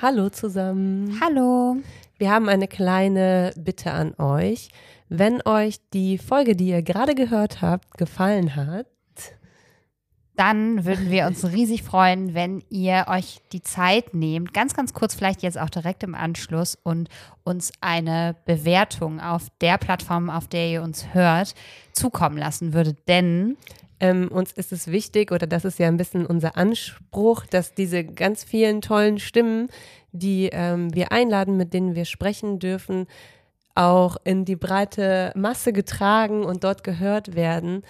Hallo zusammen. Hallo. Wir haben eine kleine Bitte an euch. Wenn euch die Folge, die ihr gerade gehört habt, gefallen hat, dann würden wir uns riesig freuen, wenn ihr euch die Zeit nehmt, ganz, ganz kurz, vielleicht jetzt auch direkt im Anschluss und uns eine Bewertung auf der Plattform, auf der ihr uns hört, zukommen lassen würdet. Denn ähm, uns ist es wichtig, oder das ist ja ein bisschen unser Anspruch, dass diese ganz vielen tollen Stimmen, die ähm, wir einladen, mit denen wir sprechen dürfen, auch in die breite Masse getragen und dort gehört werden.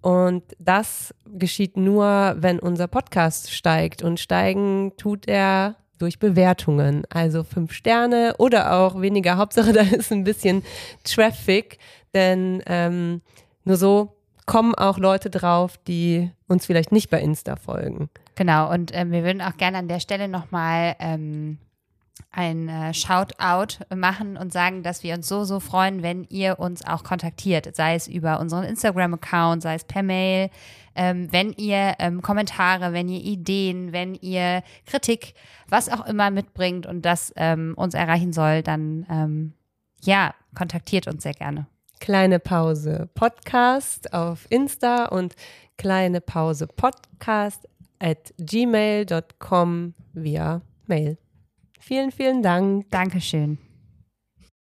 Und das geschieht nur, wenn unser Podcast steigt. Und steigen tut er durch Bewertungen. Also fünf Sterne oder auch weniger. Hauptsache, da ist ein bisschen Traffic. Denn ähm, nur so kommen auch Leute drauf, die uns vielleicht nicht bei Insta folgen. Genau, und äh, wir würden auch gerne an der Stelle nochmal ähm, ein äh, Shoutout machen und sagen, dass wir uns so, so freuen, wenn ihr uns auch kontaktiert, sei es über unseren Instagram-Account, sei es per Mail, ähm, wenn ihr ähm, Kommentare, wenn ihr Ideen, wenn ihr Kritik, was auch immer mitbringt und das ähm, uns erreichen soll, dann ähm, ja, kontaktiert uns sehr gerne. Kleine Pause Podcast auf Insta und kleine Pause Podcast at gmail.com via Mail. Vielen, vielen Dank. Dankeschön.